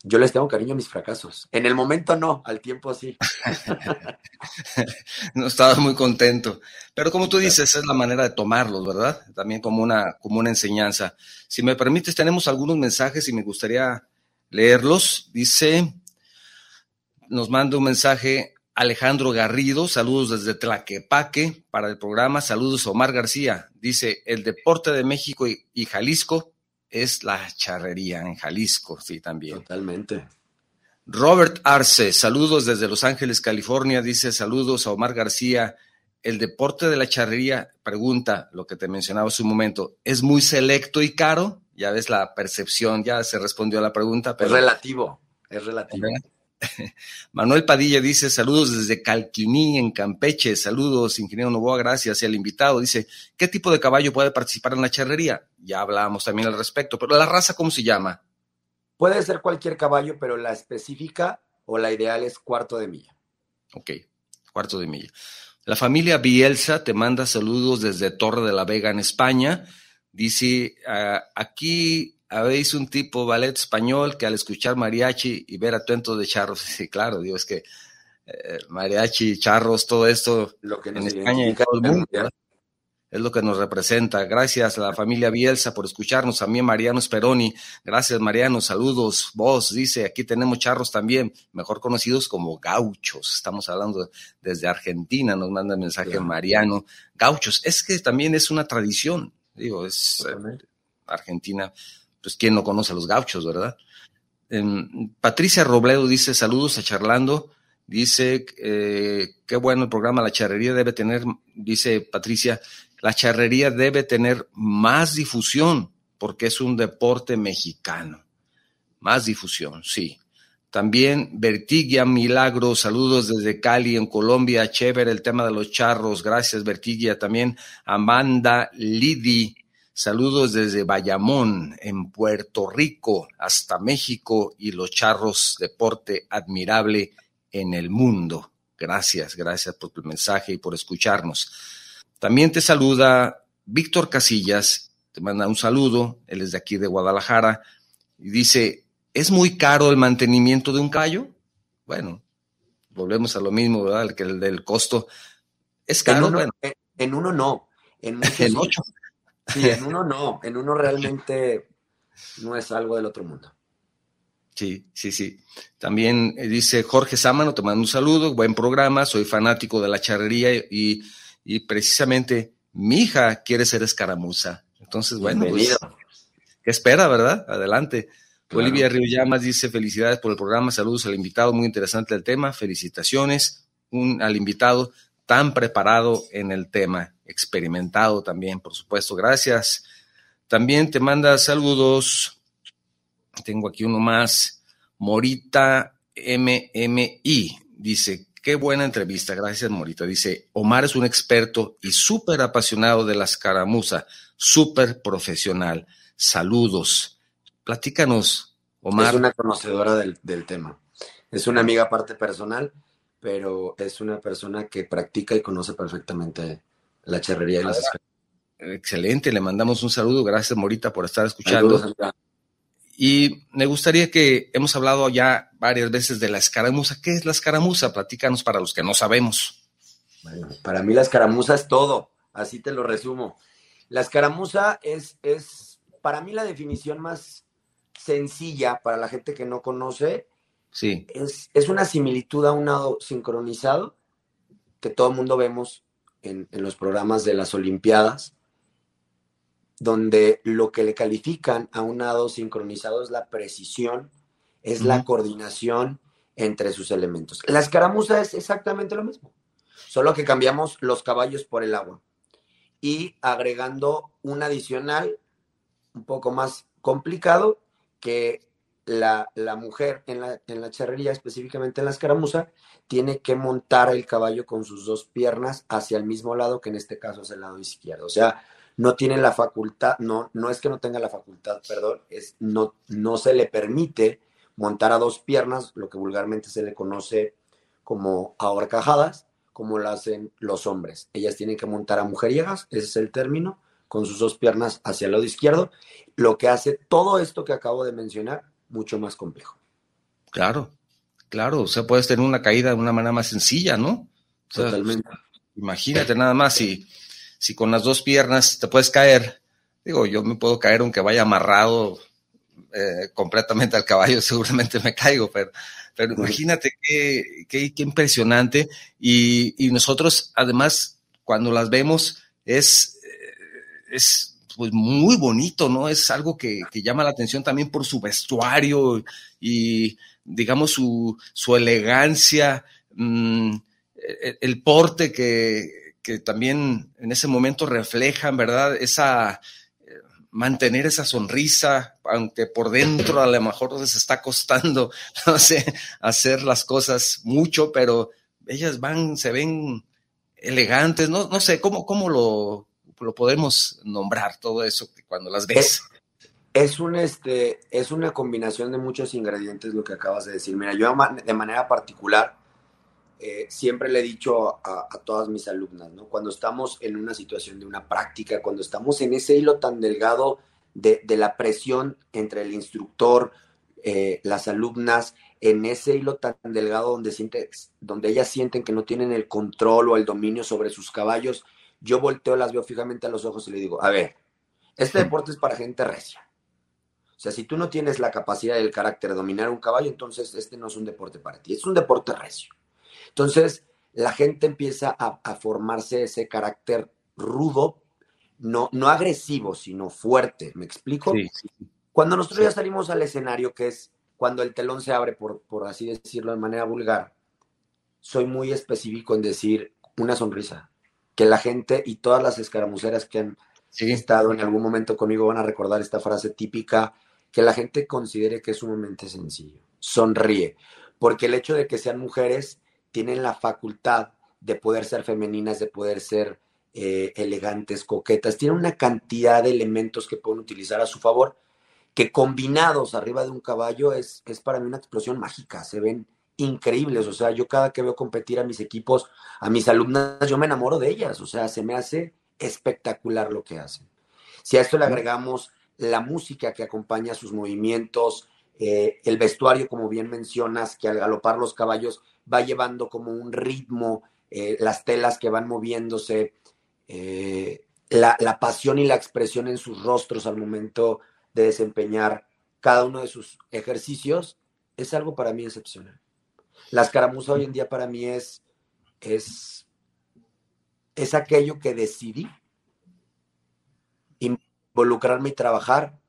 yo les tengo cariño a mis fracasos. En el momento no, al tiempo sí. (laughs) no estaba muy contento. Pero como tú dices, es la manera de tomarlos, ¿verdad? También como una, como una enseñanza. Si me permites, tenemos algunos mensajes y me gustaría leerlos. Dice, nos manda un mensaje Alejandro Garrido, saludos desde Tlaquepaque para el programa, saludos Omar García. Dice, el deporte de México y Jalisco es la charrería en Jalisco, sí, también. Totalmente. Robert Arce, saludos desde Los Ángeles, California, dice saludos a Omar García. El deporte de la charrería, pregunta lo que te mencionaba hace un momento, ¿es muy selecto y caro? Ya ves la percepción, ya se respondió a la pregunta. Pero... Es relativo, es relativo. (laughs) Manuel Padilla dice, saludos desde Calquiní, en Campeche, saludos, ingeniero Novoa, gracias. Y el invitado dice, ¿qué tipo de caballo puede participar en la charrería? Ya hablábamos también al respecto, pero la raza, ¿cómo se llama? Puede ser cualquier caballo, pero la específica o la ideal es cuarto de milla. Ok, cuarto de milla. La familia Bielsa te manda saludos desde Torre de la Vega, en España. Dice, ah, aquí habéis un tipo ballet español que al escuchar mariachi y ver atuentos de charros, (laughs) sí, claro, digo, es que eh, mariachi, charros, todo esto Lo que en España y todo el mundo. es lo que nos representa. Gracias a la familia Bielsa por escucharnos. También Mariano Speroni. Gracias, Mariano. Saludos. Vos, dice, aquí tenemos charros también, mejor conocidos como gauchos. Estamos hablando desde Argentina, nos manda el mensaje Mariano. Gauchos, es que también es una tradición. Digo, es eh, Argentina, pues quién no conoce a los gauchos, ¿verdad? Em, Patricia Robledo dice, saludos a Charlando. Dice, eh, qué bueno el programa, la charrería debe tener, dice Patricia, la charrería debe tener más difusión porque es un deporte mexicano. Más difusión, sí. También Vertigia Milagro, saludos desde Cali, en Colombia. Chévere el tema de los charros. Gracias, Vertigia. También Amanda Lidi, saludos desde Bayamón, en Puerto Rico, hasta México y los charros, deporte admirable en el mundo. Gracias, gracias por tu mensaje y por escucharnos. También te saluda Víctor Casillas, te manda un saludo, él es de aquí de Guadalajara, y dice, ¿es muy caro el mantenimiento de un caballo? Bueno, volvemos a lo mismo, ¿verdad? Que el del costo. ¿Es caro? En uno, bueno. en uno no, en, (laughs) en ocho. Sí, en uno no, en uno realmente no es algo del otro mundo. Sí, sí, sí. También eh, dice Jorge Sámano, te mando un saludo, buen programa, soy fanático de la charrería y y precisamente mi hija quiere ser escaramuza. Entonces, bueno, pues, ¿qué espera, verdad? Adelante. Olivia Río Llamas dice felicidades por el programa, saludos al invitado, muy interesante el tema, felicitaciones un, al invitado tan preparado en el tema, experimentado también, por supuesto, gracias. También te manda saludos, tengo aquí uno más, Morita MMI, dice, Qué buena entrevista, gracias Morita. Dice, Omar es un experto y súper apasionado de la escaramuza, súper profesional. Saludos. Platícanos, Omar. Es una conocedora del, tema. Es una amiga parte personal, pero es una persona que practica y conoce perfectamente la charrería y las. Excelente, le mandamos un saludo. Gracias, Morita, por estar escuchando. Y me gustaría que hemos hablado ya varias veces de la escaramuza. ¿Qué es la escaramuza? Platícanos para los que no sabemos. Bueno, para mí la escaramuza es todo, así te lo resumo. La escaramuza es, es para mí la definición más sencilla para la gente que no conoce. Sí. Es, es una similitud a un nado sincronizado que todo el mundo vemos en, en los programas de las Olimpiadas donde lo que le califican a un nado sincronizado es la precisión, es la coordinación entre sus elementos. La escaramuza es exactamente lo mismo, solo que cambiamos los caballos por el agua y agregando un adicional un poco más complicado que la, mujer en la, en la charrería, específicamente en la escaramuza, tiene que montar el caballo con sus dos piernas hacia el mismo lado, que en este caso es el lado izquierdo. O sea, no tiene la facultad, no, no es que no tenga la facultad, perdón, es no, no se le permite montar a dos piernas, lo que vulgarmente se le conoce como ahorcajadas, como lo hacen los hombres. Ellas tienen que montar a mujeriegas, ese es el término, con sus dos piernas hacia el lado izquierdo, lo que hace todo esto que acabo de mencionar mucho más complejo. Claro, claro, o sea, puedes tener una caída de una manera más sencilla, ¿no? Totalmente. Imagínate nada más si si con las dos piernas te puedes caer, digo, yo me puedo caer aunque vaya amarrado eh, completamente al caballo, (laughs) seguramente me caigo, pero, pero imagínate qué, qué, qué impresionante. Y, y, nosotros, además, cuando las vemos, es, eh, es pues muy bonito, ¿no? Es algo que, que, llama la atención también por su vestuario y, digamos, su, su elegancia, mmm, el, el, porte que, que también en ese momento reflejan, ¿verdad? Esa, eh, mantener esa sonrisa, aunque por dentro a lo mejor les está costando, (laughs) hacer las cosas mucho, pero ellas van, se ven elegantes, no, no sé, ¿cómo, cómo lo, lo podemos nombrar todo eso cuando las ves? Es, un, este, es una combinación de muchos ingredientes lo que acabas de decir. Mira, yo de manera particular, eh, siempre le he dicho a, todas mis alumnas, ¿no? Cuando estamos en una situación de una práctica, cuando estamos en ese hilo tan delgado de, la presión entre el instructor, eh, las alumnas, en ese hilo tan delgado donde, siente, donde ellas sienten que no tienen el control o el dominio sobre sus caballos, yo volteo, las veo fijamente a los ojos y le digo, a ver, este deporte es para gente recia. O sea, si tú no tienes la capacidad y el carácter de dominar un caballo, entonces este no es un deporte para ti, es un deporte recio. Entonces, la gente empieza a, formarse ese carácter rudo, no, no agresivo, sino fuerte. ¿Me explico? Cuando nosotros ya salimos al escenario, que es cuando el telón se abre, por, por así decirlo de manera vulgar, soy muy específico en decir una sonrisa. Que la gente y todas las escaramuceras que han estado en algún momento conmigo van a recordar esta frase típica, que la gente considere que es sumamente sencillo. Sonríe. Porque el hecho de que sean mujeres tienen la facultad de poder ser femeninas, de poder ser eh, elegantes, coquetas, tienen una cantidad de elementos que pueden utilizar a su favor, que combinados arriba de un caballo es, es para mí una explosión mágica, se ven increíbles, o sea, yo cada que veo competir a mis equipos, a mis alumnas, yo me enamoro de ellas, o sea, se me hace espectacular lo que hacen. Si a esto le agregamos la música que acompaña sus movimientos, eh, el vestuario, como bien mencionas, que al galopar los caballos va llevando como un ritmo, eh, las telas que van moviéndose, eh, la, la, pasión y la expresión en sus rostros al momento de desempeñar cada uno de sus ejercicios, es algo para mí excepcional. La escaramuza hoy en día para mí es, es, es aquello que decidí involucrarme y trabajar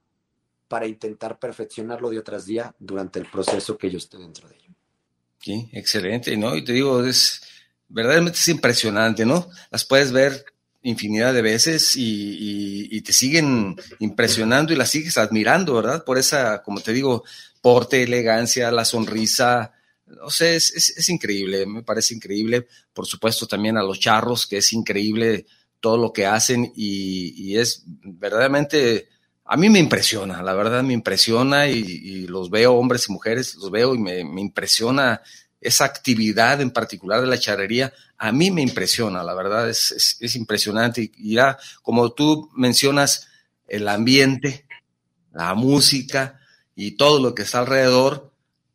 para intentar perfeccionarlo día tras día durante el proceso que yo esté dentro de ello. Sí, excelente, ¿no? Y te digo, es verdaderamente es impresionante, ¿no? Las puedes ver infinidad de veces y, te siguen impresionando y las sigues admirando, ¿verdad? Por esa, como te digo, porte, elegancia, la sonrisa. No sé, es, es, increíble, me parece increíble. Por supuesto, también a los charros, que es increíble todo lo que hacen y, y es verdaderamente a mí me impresiona, la verdad me impresiona y, los veo, hombres y mujeres, los veo y me, impresiona esa actividad en particular de la charrería. A mí me impresiona, la verdad es, impresionante. Y ya, como tú mencionas, el ambiente, la música y todo lo que está alrededor,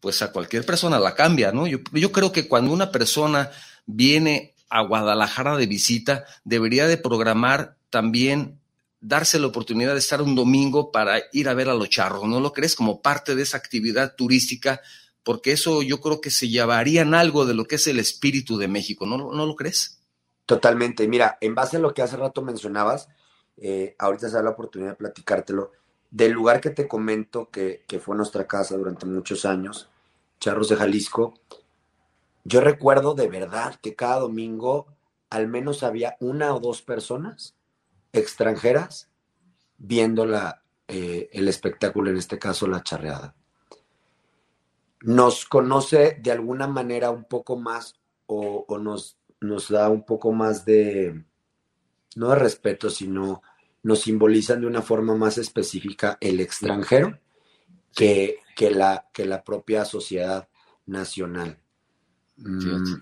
pues a cualquier persona la cambia, ¿no? Yo, creo que cuando una persona viene a Guadalajara de visita, debería de programar también darse la oportunidad de estar un domingo para ir a ver a los charros, ¿no lo crees? Como parte de esa actividad turística, porque eso yo creo que se llevarían algo de lo que es el espíritu de México, ¿no, no lo crees? Totalmente. Mira, en base a lo que hace rato mencionabas, eh, ahorita se da la oportunidad de platicártelo, del lugar que te comento que, que fue nuestra casa durante muchos años, Charros de Jalisco, yo recuerdo de verdad que cada domingo al menos había una o dos personas extranjeras viendo eh, el espectáculo, en este caso la charreada. Nos conoce de alguna manera un poco más o, nos, nos da un poco más de, no de respeto, sino nos simbolizan de una forma más específica el extranjero que, que, la, que la propia sociedad nacional. Mm,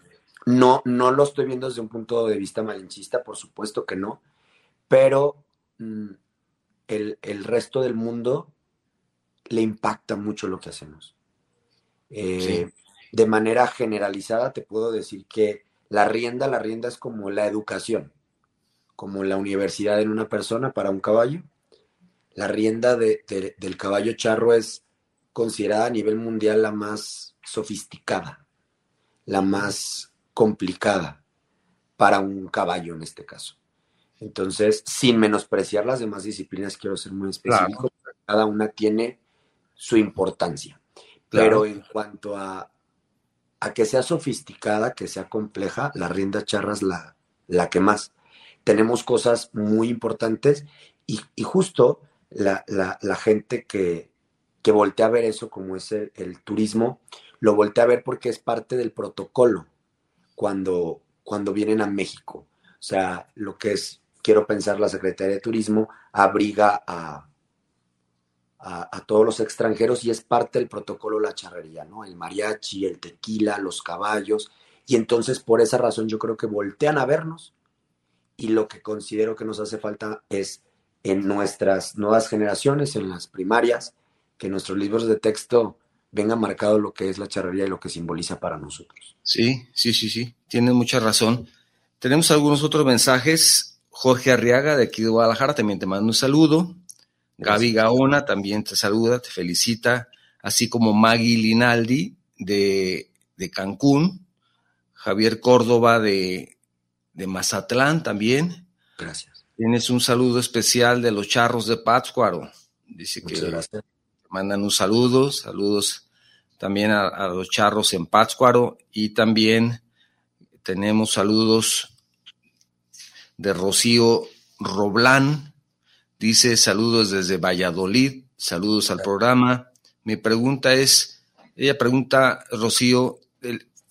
no, no lo estoy viendo desde un punto de vista malinchista, por supuesto que no, pero mm, el, resto del mundo le impacta mucho lo que hacemos. Eh, de manera generalizada te puedo decir que la rienda, la rienda es como la educación, como la universidad en una persona para un caballo. La rienda del caballo charro es considerada a nivel mundial la más sofisticada, la más complicada para un caballo en este caso. Entonces, sin menospreciar las demás disciplinas, quiero ser muy específico, cada una tiene su importancia. Pero en cuanto a, a, que sea sofisticada, que sea compleja, la rienda charra es la, la que más. Tenemos cosas muy importantes y, justo la, gente que, que, voltea a ver eso como es el, el, turismo, lo voltea a ver porque es parte del protocolo cuando, cuando vienen a México. O sea, lo que es quiero pensar la Secretaría de Turismo abriga a, a, todos los extranjeros y es parte del protocolo la charrería, ¿no? El mariachi, el tequila, los caballos. Y entonces por esa razón yo creo que voltean a vernos y lo que considero que nos hace falta es en nuestras nuevas generaciones, en las primarias, que nuestros libros de texto vengan marcado lo que es la charrería y lo que simboliza para nosotros. Sí, sí, sí, sí, tienes mucha razón. Tenemos algunos otros mensajes Jorge Arriaga de aquí de Guadalajara también te manda un saludo. Gaby Gaona también te saluda, te felicita, así como Maggie Linaldi de, de Cancún, Javier Córdoba de, de Mazatlán también. Gracias. Tienes un saludo especial de los charros de Pátzcuaro. Dice que mandan un saludo, saludos también a, los charros en Pátzcuaro y también tenemos saludos de Rocío Roblán. Dice saludos desde Valladolid, saludos al programa. Mi pregunta es, ella pregunta, Rocío,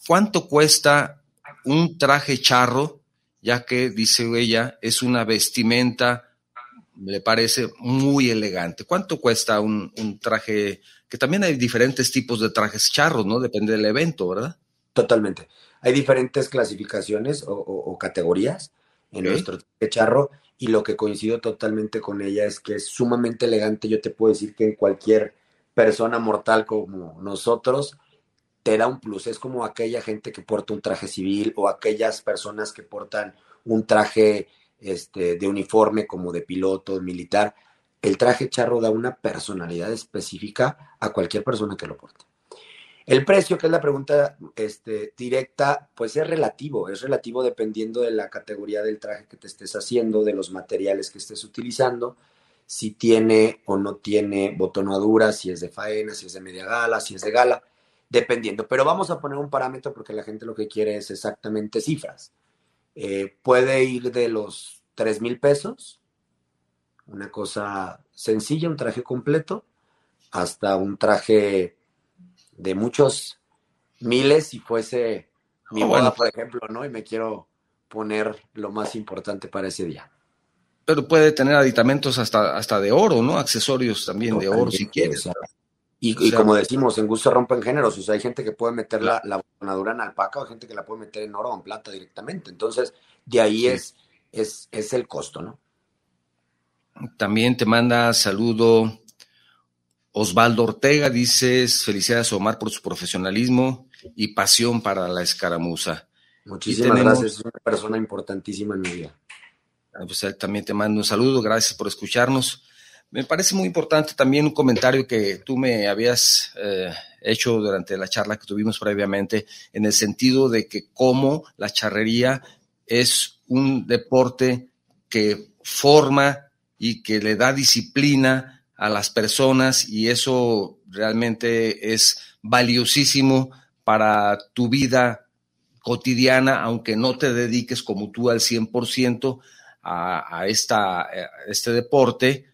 ¿cuánto cuesta un traje charro? Ya que, dice ella, es una vestimenta, le parece muy elegante. ¿Cuánto cuesta un, un traje? Que también hay diferentes tipos de trajes charros, ¿no? Depende del evento, ¿verdad? Totalmente. Hay diferentes clasificaciones o, o, o categorías en okay. nuestro charro y lo que coincido totalmente con ella es que es sumamente elegante. Yo te puedo decir que en cualquier persona mortal como nosotros te da un plus. Es como aquella gente que porta un traje civil o aquellas personas que portan un traje este, de uniforme como de piloto, militar. El traje charro da una personalidad específica a cualquier persona que lo porte. El precio, que es la pregunta este, directa, pues es relativo, es relativo dependiendo de la categoría del traje que te estés haciendo, de los materiales que estés utilizando, si tiene o no tiene botonadura, si es de faena, si es de media gala, si es de gala, dependiendo. Pero vamos a poner un parámetro porque la gente lo que quiere es exactamente cifras. Eh, puede ir de los 3 mil pesos, una cosa sencilla, un traje completo, hasta un traje de muchos miles si fuese mi oh, boda, bueno. por ejemplo, ¿no? Y me quiero poner lo más importante para ese día. Pero puede tener aditamentos hasta, hasta de oro, ¿no? Accesorios también de oro si quieres. Y, o sea, y, como decimos, en gusto rompen géneros. O sea, hay gente que puede meter la, la bonadura en alpaca o gente que la puede meter en oro o en plata directamente. Entonces, de ahí sí. es, es, es el costo, ¿no? También te manda saludo Osvaldo Ortega, dices, felicidades Omar por su profesionalismo y pasión para la escaramuza. Muchísimas tenemos, gracias, es una persona importantísima en mi vida. Ah, pues él también te mando un saludo, gracias por escucharnos. Me parece muy importante también un comentario que tú me habías eh, hecho durante la charla que tuvimos previamente, en el sentido de que cómo la charrería es un deporte que forma y que le da disciplina a las personas y eso realmente es valiosísimo para tu vida cotidiana, aunque no te dediques como tú al 100% a, a, esta, a este deporte,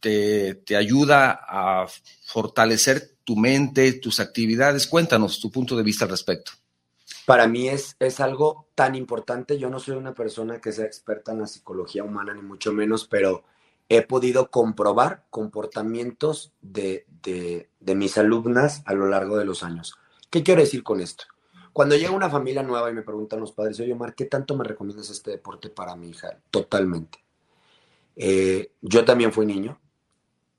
te, ayuda a fortalecer tu mente, tus actividades. Cuéntanos tu punto de vista al respecto. Para mí es, es algo tan importante. Yo no soy una persona que sea experta en la psicología humana, ni mucho menos, pero he podido comprobar comportamientos de, de, de, mis alumnas a lo largo de los años. ¿Qué quiero decir con esto? Cuando llega una familia nueva y me preguntan los padres, oye Omar, ¿qué tanto me recomiendas este deporte para mi hija? Totalmente. Eh, yo también fui niño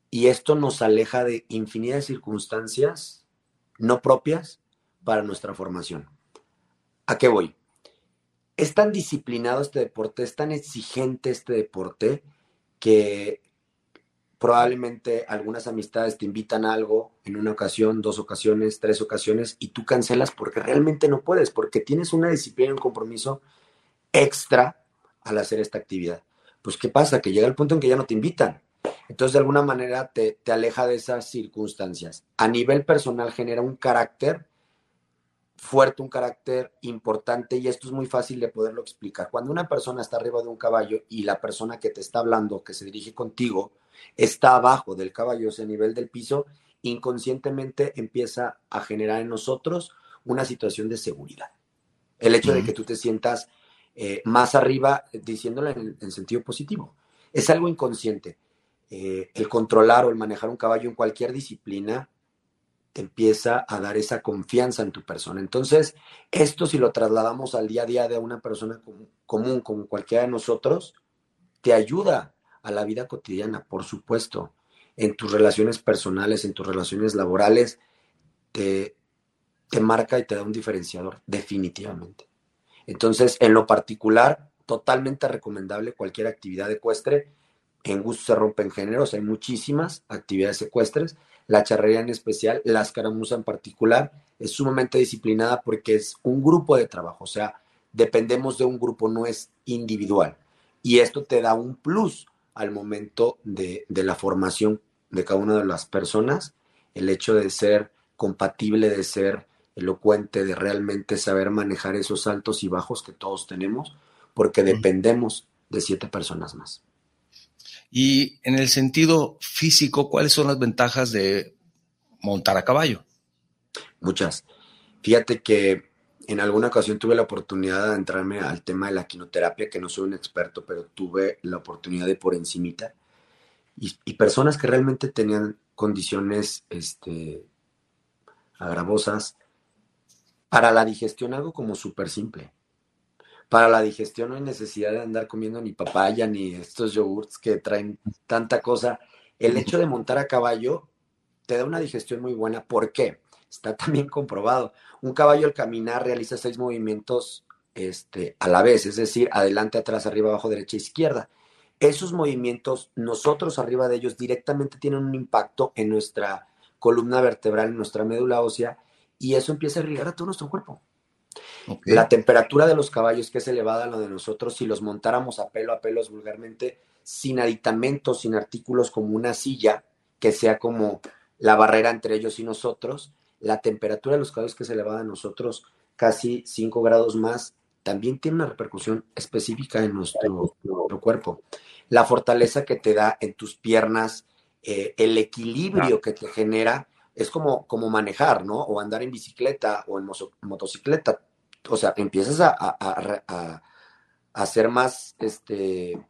y esto nos aleja de infinidad de circunstancias no propias para nuestra formación. ¿A qué voy? Es tan disciplinado este deporte, es tan exigente este deporte, que probablemente algunas amistades te invitan a algo en una ocasión, dos ocasiones, tres ocasiones y tú cancelas porque realmente no puedes, porque tienes una disciplina y un compromiso extra al hacer esta actividad. Pues ¿qué pasa? Que llega el punto en que ya no te invitan. Entonces de alguna manera te, te aleja de esas circunstancias. A nivel personal genera un carácter fuerte, un carácter importante y esto es muy fácil de poderlo explicar. Cuando una persona está arriba de un caballo y la persona que te está hablando, que se dirige contigo, está abajo del caballo, o sea, a nivel del piso, inconscientemente empieza a generar en nosotros una situación de seguridad. El hecho de que tú te sientas eh, más arriba, diciéndolo en, en, sentido positivo, es algo inconsciente. Eh, el controlar o el manejar un caballo en cualquier disciplina te empieza a dar esa confianza en tu persona. Entonces, esto si lo trasladamos al día a día de una persona común, como cualquiera de nosotros, te ayuda a la vida cotidiana, por supuesto, en tus relaciones personales, en tus relaciones laborales, te marca y te da un diferenciador, definitivamente. Entonces, en lo particular, totalmente recomendable cualquier actividad ecuestre. En gusto se rompen géneros, hay muchísimas actividades ecuestres. La charrería en especial, la escaramuza en particular, es sumamente disciplinada porque es un grupo de trabajo, o sea, dependemos de un grupo, no es individual. Y esto te da un plus al momento de, de la formación de cada una de las personas, el hecho de ser compatible, de ser elocuente, de realmente saber manejar esos altos y bajos que todos tenemos, porque dependemos de siete personas más. Y en el sentido físico, ¿cuáles son las ventajas de montar a caballo? Muchas. Fíjate que en alguna ocasión tuve la oportunidad de entrarme al tema de la quinoterapia, que no soy un experto, pero tuve la oportunidad de por encimita. Y, y personas que realmente tenían condiciones este, agravosas, para la digestión algo como súper simple. Para la digestión no hay necesidad de andar comiendo ni papaya ni estos yogurts que traen tanta cosa. El hecho de montar a caballo te da una digestión muy buena. ¿Por qué? Está (laughs) también comprobado. Un caballo al caminar realiza seis movimientos este, a la vez, es decir, adelante, atrás, arriba, abajo, derecha, izquierda. Esos movimientos, nosotros arriba de ellos directamente tienen un impacto en nuestra columna vertebral, en nuestra médula ósea, y eso empieza a irrigar a todo nuestro cuerpo. La temperatura de los caballos, que es elevada a lo de nosotros, si los montáramos a pelo a pelos vulgarmente, sin aditamentos, sin artículos como una silla, que sea como la barrera entre ellos y nosotros, la temperatura de los caballos que es elevada a nosotros, casi 5 grados más, también tiene una repercusión específica en nuestro, cuerpo. La fortaleza que te da en tus piernas, eh, el equilibrio que te genera es como, como manejar, ¿no? O andar en bicicleta o en motocicleta. O sea, empiezas a, a, a, ser más este,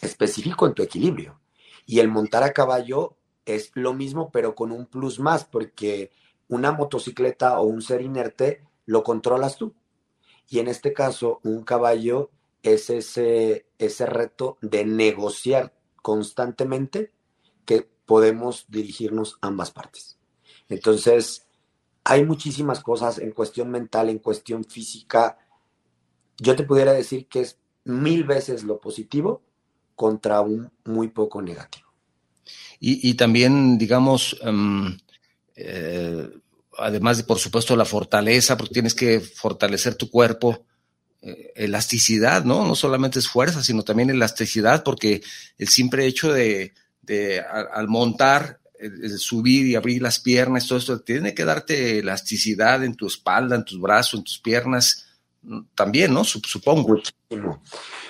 específico en tu equilibrio. Y el montar a caballo es lo mismo, pero con un plus más, porque una motocicleta o un ser inerte lo controlas tú. Y en este caso, un caballo es ese, ese reto de negociar constantemente que podemos dirigirnos ambas partes. Entonces, hay muchísimas cosas en cuestión mental, en cuestión física. Yo te pudiera decir que es mil veces lo positivo contra un muy poco negativo. Y, también, digamos, em, eh, además de, por supuesto, la fortaleza, porque tienes que fortalecer tu cuerpo, eh, elasticidad, ¿no? No solamente es fuerza, sino también elasticidad, porque el simple hecho de, de al, montar, subir y abrir las piernas, todo esto, tiene que darte elasticidad en tu espalda, en tus brazos, en tus piernas, mm, también, ¿no? Supongo. Muchísimo.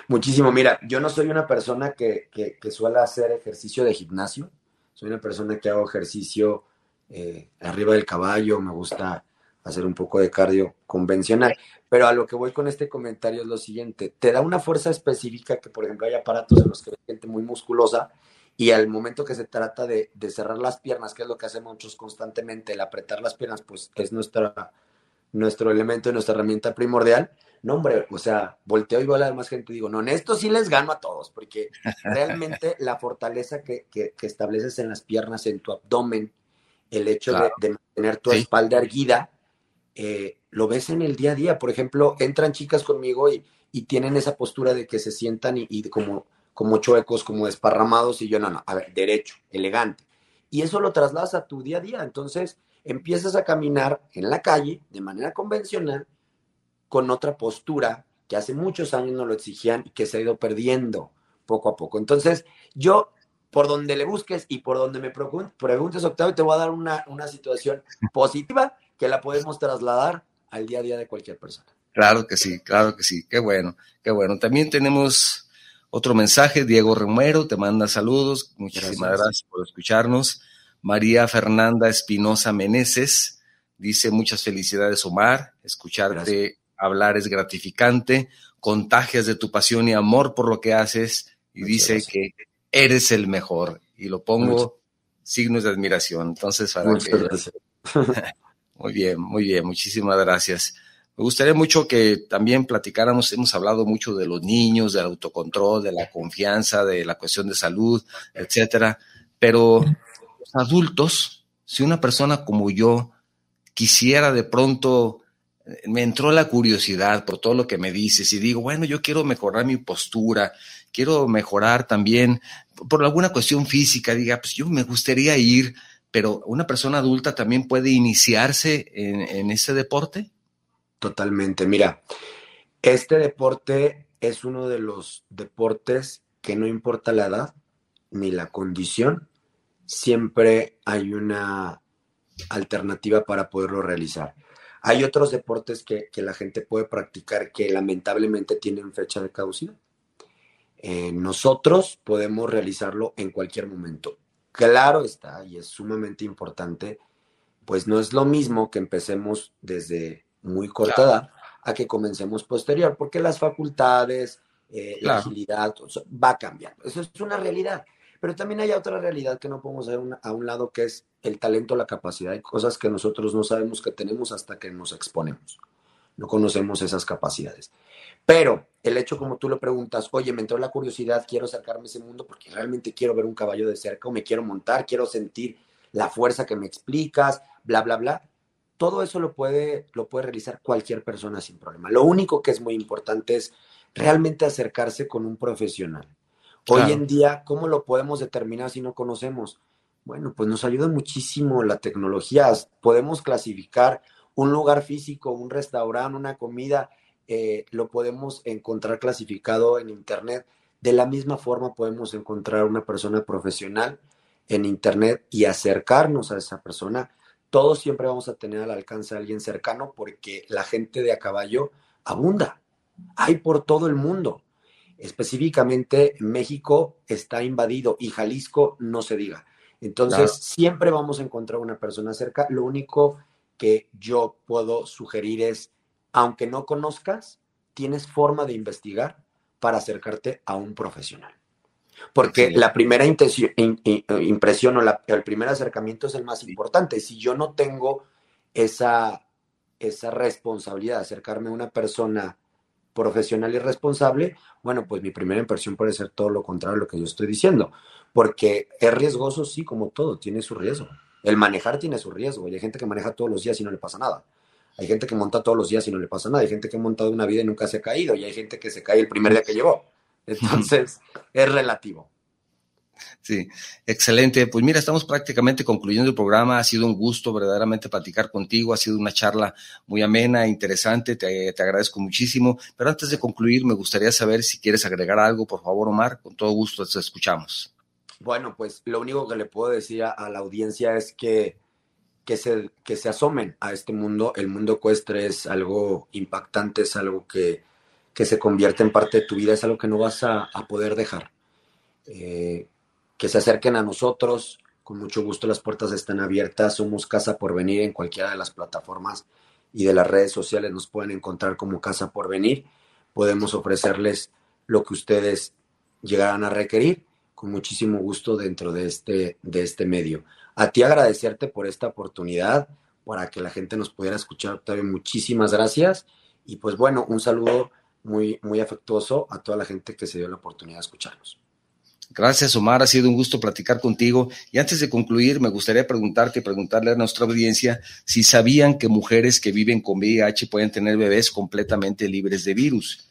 Muchísimo. Mira, yo no soy una persona que, que, que suele hacer ejercicio de gimnasio. Soy una persona que hago ejercicio eh, arriba del caballo. Me gusta hacer un poco de cardio convencional. Pero a lo que voy con este comentario es lo siguiente. Te da una fuerza específica que, por ejemplo, hay aparatos en los que hay gente muy musculosa y al momento que se trata de, cerrar las piernas, que es lo que hacemos muchos constantemente, el apretar las piernas, pues es nuestra, nuestro elemento y nuestra herramienta primordial. No, hombre, o sea, volteo y veo a la demás gente y digo, no, en esto sí les gano a todos, porque realmente (laughs) la fortaleza que, estableces en las piernas, en tu abdomen, el hecho de, mantener tu espalda erguida, eh, lo ves en el día a día. Por ejemplo, entran chicas conmigo y, tienen esa postura de que se sientan y, y como como chuecos, como desparramados, y yo no, no, a ver, derecho, elegante. Y eso lo trasladas a tu día a día. Entonces empiezas a caminar en la calle de manera convencional con otra postura que hace muchos años no lo exigían y que se ha ido perdiendo poco a poco. Entonces, yo, por donde le busques y por donde me preguntes, Octavio, te voy a dar una, una situación positiva que la podemos trasladar al día a día de cualquier persona. Claro que sí, claro que sí, qué bueno, qué bueno. También tenemos otro mensaje, Diego Romero te manda saludos, muchísimas gracias, por escucharnos. María Fernanda Espinosa Meneses dice muchas felicidades Omar, escucharte hablar es gratificante, contagias de tu pasión y amor por lo que haces y dice que eres el mejor y lo pongo signos de admiración. Entonces, para (laughs) muy bien, muy bien, muchísimas gracias. Me gustaría mucho que también platicáramos, hemos hablado mucho de los niños, del autocontrol, de la confianza, de la cuestión de salud, etcétera, pero los adultos, si una persona como yo quisiera de pronto me entró la curiosidad por todo lo que me dices y digo, bueno, yo quiero mejorar mi postura, quiero mejorar también por alguna cuestión física, diga, pues yo me gustaría ir, pero una persona adulta también puede iniciarse en, en este deporte. Totalmente, mira, este deporte es uno de los deportes que no importa la edad ni la condición, siempre hay una alternativa para poderlo realizar. Hay otros deportes que, la gente puede practicar que lamentablemente tienen fecha de caducidad. Eh, nosotros podemos realizarlo en cualquier momento. Claro está, y es sumamente importante, pues no es lo mismo que empecemos desde muy corta edad a que comencemos posterior, porque las facultades, eh, la agilidad, va cambiando. Eso es una realidad. Pero también hay otra realidad que no podemos ver a un lado, que es el talento, la capacidad. Hay cosas que nosotros no sabemos que tenemos hasta que nos exponemos. No conocemos esas capacidades. Pero el hecho, como tú lo preguntas, oye, me entró la curiosidad, quiero acercarme a ese mundo porque realmente quiero ver un caballo de cerca o me quiero montar, quiero sentir la fuerza que me explicas, bla, bla, bla. Todo eso lo puede, lo puede realizar cualquier persona sin problema. Lo único que es muy importante es realmente acercarse con un profesional. Hoy en día, ¿cómo lo podemos determinar si no conocemos? Bueno, pues nos ayuda muchísimo la tecnología. Podemos clasificar un lugar físico, un restaurante, una comida, eh, lo podemos encontrar clasificado en Internet. De la misma forma podemos encontrar una persona profesional en Internet y acercarnos a esa persona. Todos siempre vamos a tener al alcance a alguien cercano porque la gente de a caballo abunda. Hay por todo el mundo. Específicamente México está invadido y Jalisco no se diga. Entonces, siempre vamos a encontrar una persona cerca. Lo único que yo puedo sugerir es, aunque no conozcas, tienes forma de investigar para acercarte a un profesional. Porque la primera impresión o el primer acercamiento es el más importante. Si yo no tengo esa, esa responsabilidad de acercarme a una persona profesional y responsable, bueno, pues mi primera impresión puede ser todo lo contrario a lo que yo estoy diciendo, porque es riesgoso, sí, como todo, tiene su riesgo. El manejar tiene su riesgo, y hay gente que maneja todos los días y no le pasa nada. Hay gente que monta todos los días y no le pasa nada. Hay gente que ha montado una vida y nunca se ha caído, y hay gente que se cae el primer día que llegó. Entonces, (laughs) es relativo. Sí, excelente. Pues mira, estamos prácticamente concluyendo el programa. Ha sido un gusto verdaderamente platicar contigo. Ha sido una charla muy amena, interesante. Te, te, agradezco muchísimo. Pero antes de concluir, me gustaría saber si quieres agregar algo, por favor, Omar. Con todo gusto te escuchamos. Bueno, pues lo único que le puedo decir a, la audiencia es que, que, se, que se asomen a este mundo. El mundo ecuestre es algo impactante, es algo que, que se convierte en parte de tu vida, es algo que no vas a, poder dejar. Eh, que se acerquen a nosotros. Con mucho gusto las puertas están abiertas. Somos Casa por Venir en cualquiera de las plataformas y de las redes sociales. Nos pueden encontrar como Casa por Venir. Podemos ofrecerles lo que ustedes llegarán a requerir con muchísimo gusto dentro de este, de este medio. A ti agradecerte por esta oportunidad, para que la gente nos pudiera escuchar. Octavio, muchísimas gracias. Y pues bueno, un saludo muy, muy afectuoso a toda la gente que se dio la oportunidad de escucharnos. Gracias, Omar. Ha sido un gusto platicar contigo. Y antes de concluir, me gustaría preguntarte y preguntarle a nuestra audiencia si sabían que mujeres que viven con VIH pueden tener bebés completamente libres de virus.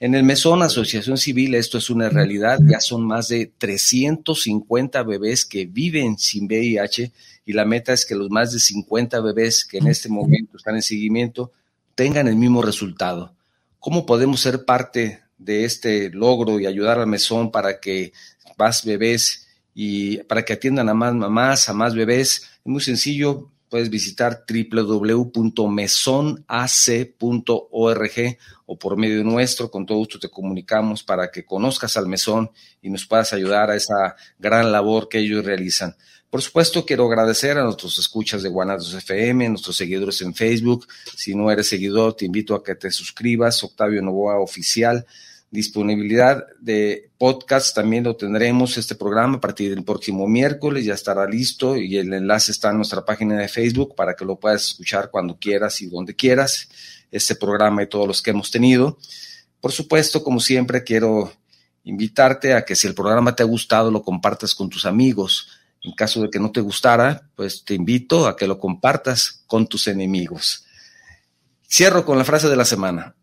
En el Mesón Asociación Civil esto es una realidad. Ya son más de 350 bebés que viven sin VIH y la meta es que los más de 50 bebés que en este momento están en seguimiento tengan el mismo resultado. ¿Cómo podemos ser parte de este logro y ayudar al mesón para que más bebés y para que atiendan a más mamás, a más bebés. Es muy sencillo, puedes visitar www.mesonac.org o por medio nuestro, con todo gusto te comunicamos para que conozcas al mesón y nos puedas ayudar a esa gran labor que ellos realizan. Por supuesto, quiero agradecer a nuestros escuchas de Guanatos FM, nuestros seguidores en Facebook. Si no eres seguidor, te invito a que te suscribas, Octavio Novoa Oficial. Disponibilidad de podcast también lo tendremos este programa a partir del próximo miércoles ya estará listo y el enlace está en nuestra página de Facebook para que lo puedas escuchar cuando quieras y donde quieras este programa y todos los que hemos tenido. Por supuesto como siempre quiero invitarte a que si el programa te ha gustado lo compartas con tus amigos en caso de que no te gustara pues te invito a que lo compartas con tus enemigos Cierro con la frase de la semana.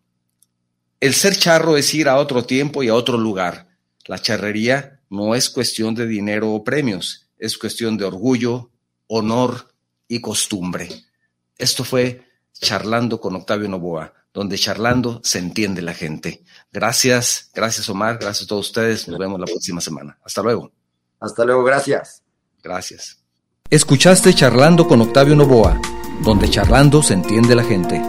El ser charro es ir a otro tiempo y a otro lugar. La charrería no es cuestión de dinero o premios, es cuestión de orgullo, honor y costumbre. Esto fue Charlando con Octavio Novoa, donde charlando se entiende la gente. Gracias, gracias Omar, gracias a todos ustedes. Nos vemos la próxima semana. Hasta luego. Hasta luego, gracias. Gracias. Escuchaste Charlando con Octavio Novoa, donde charlando se entiende la gente.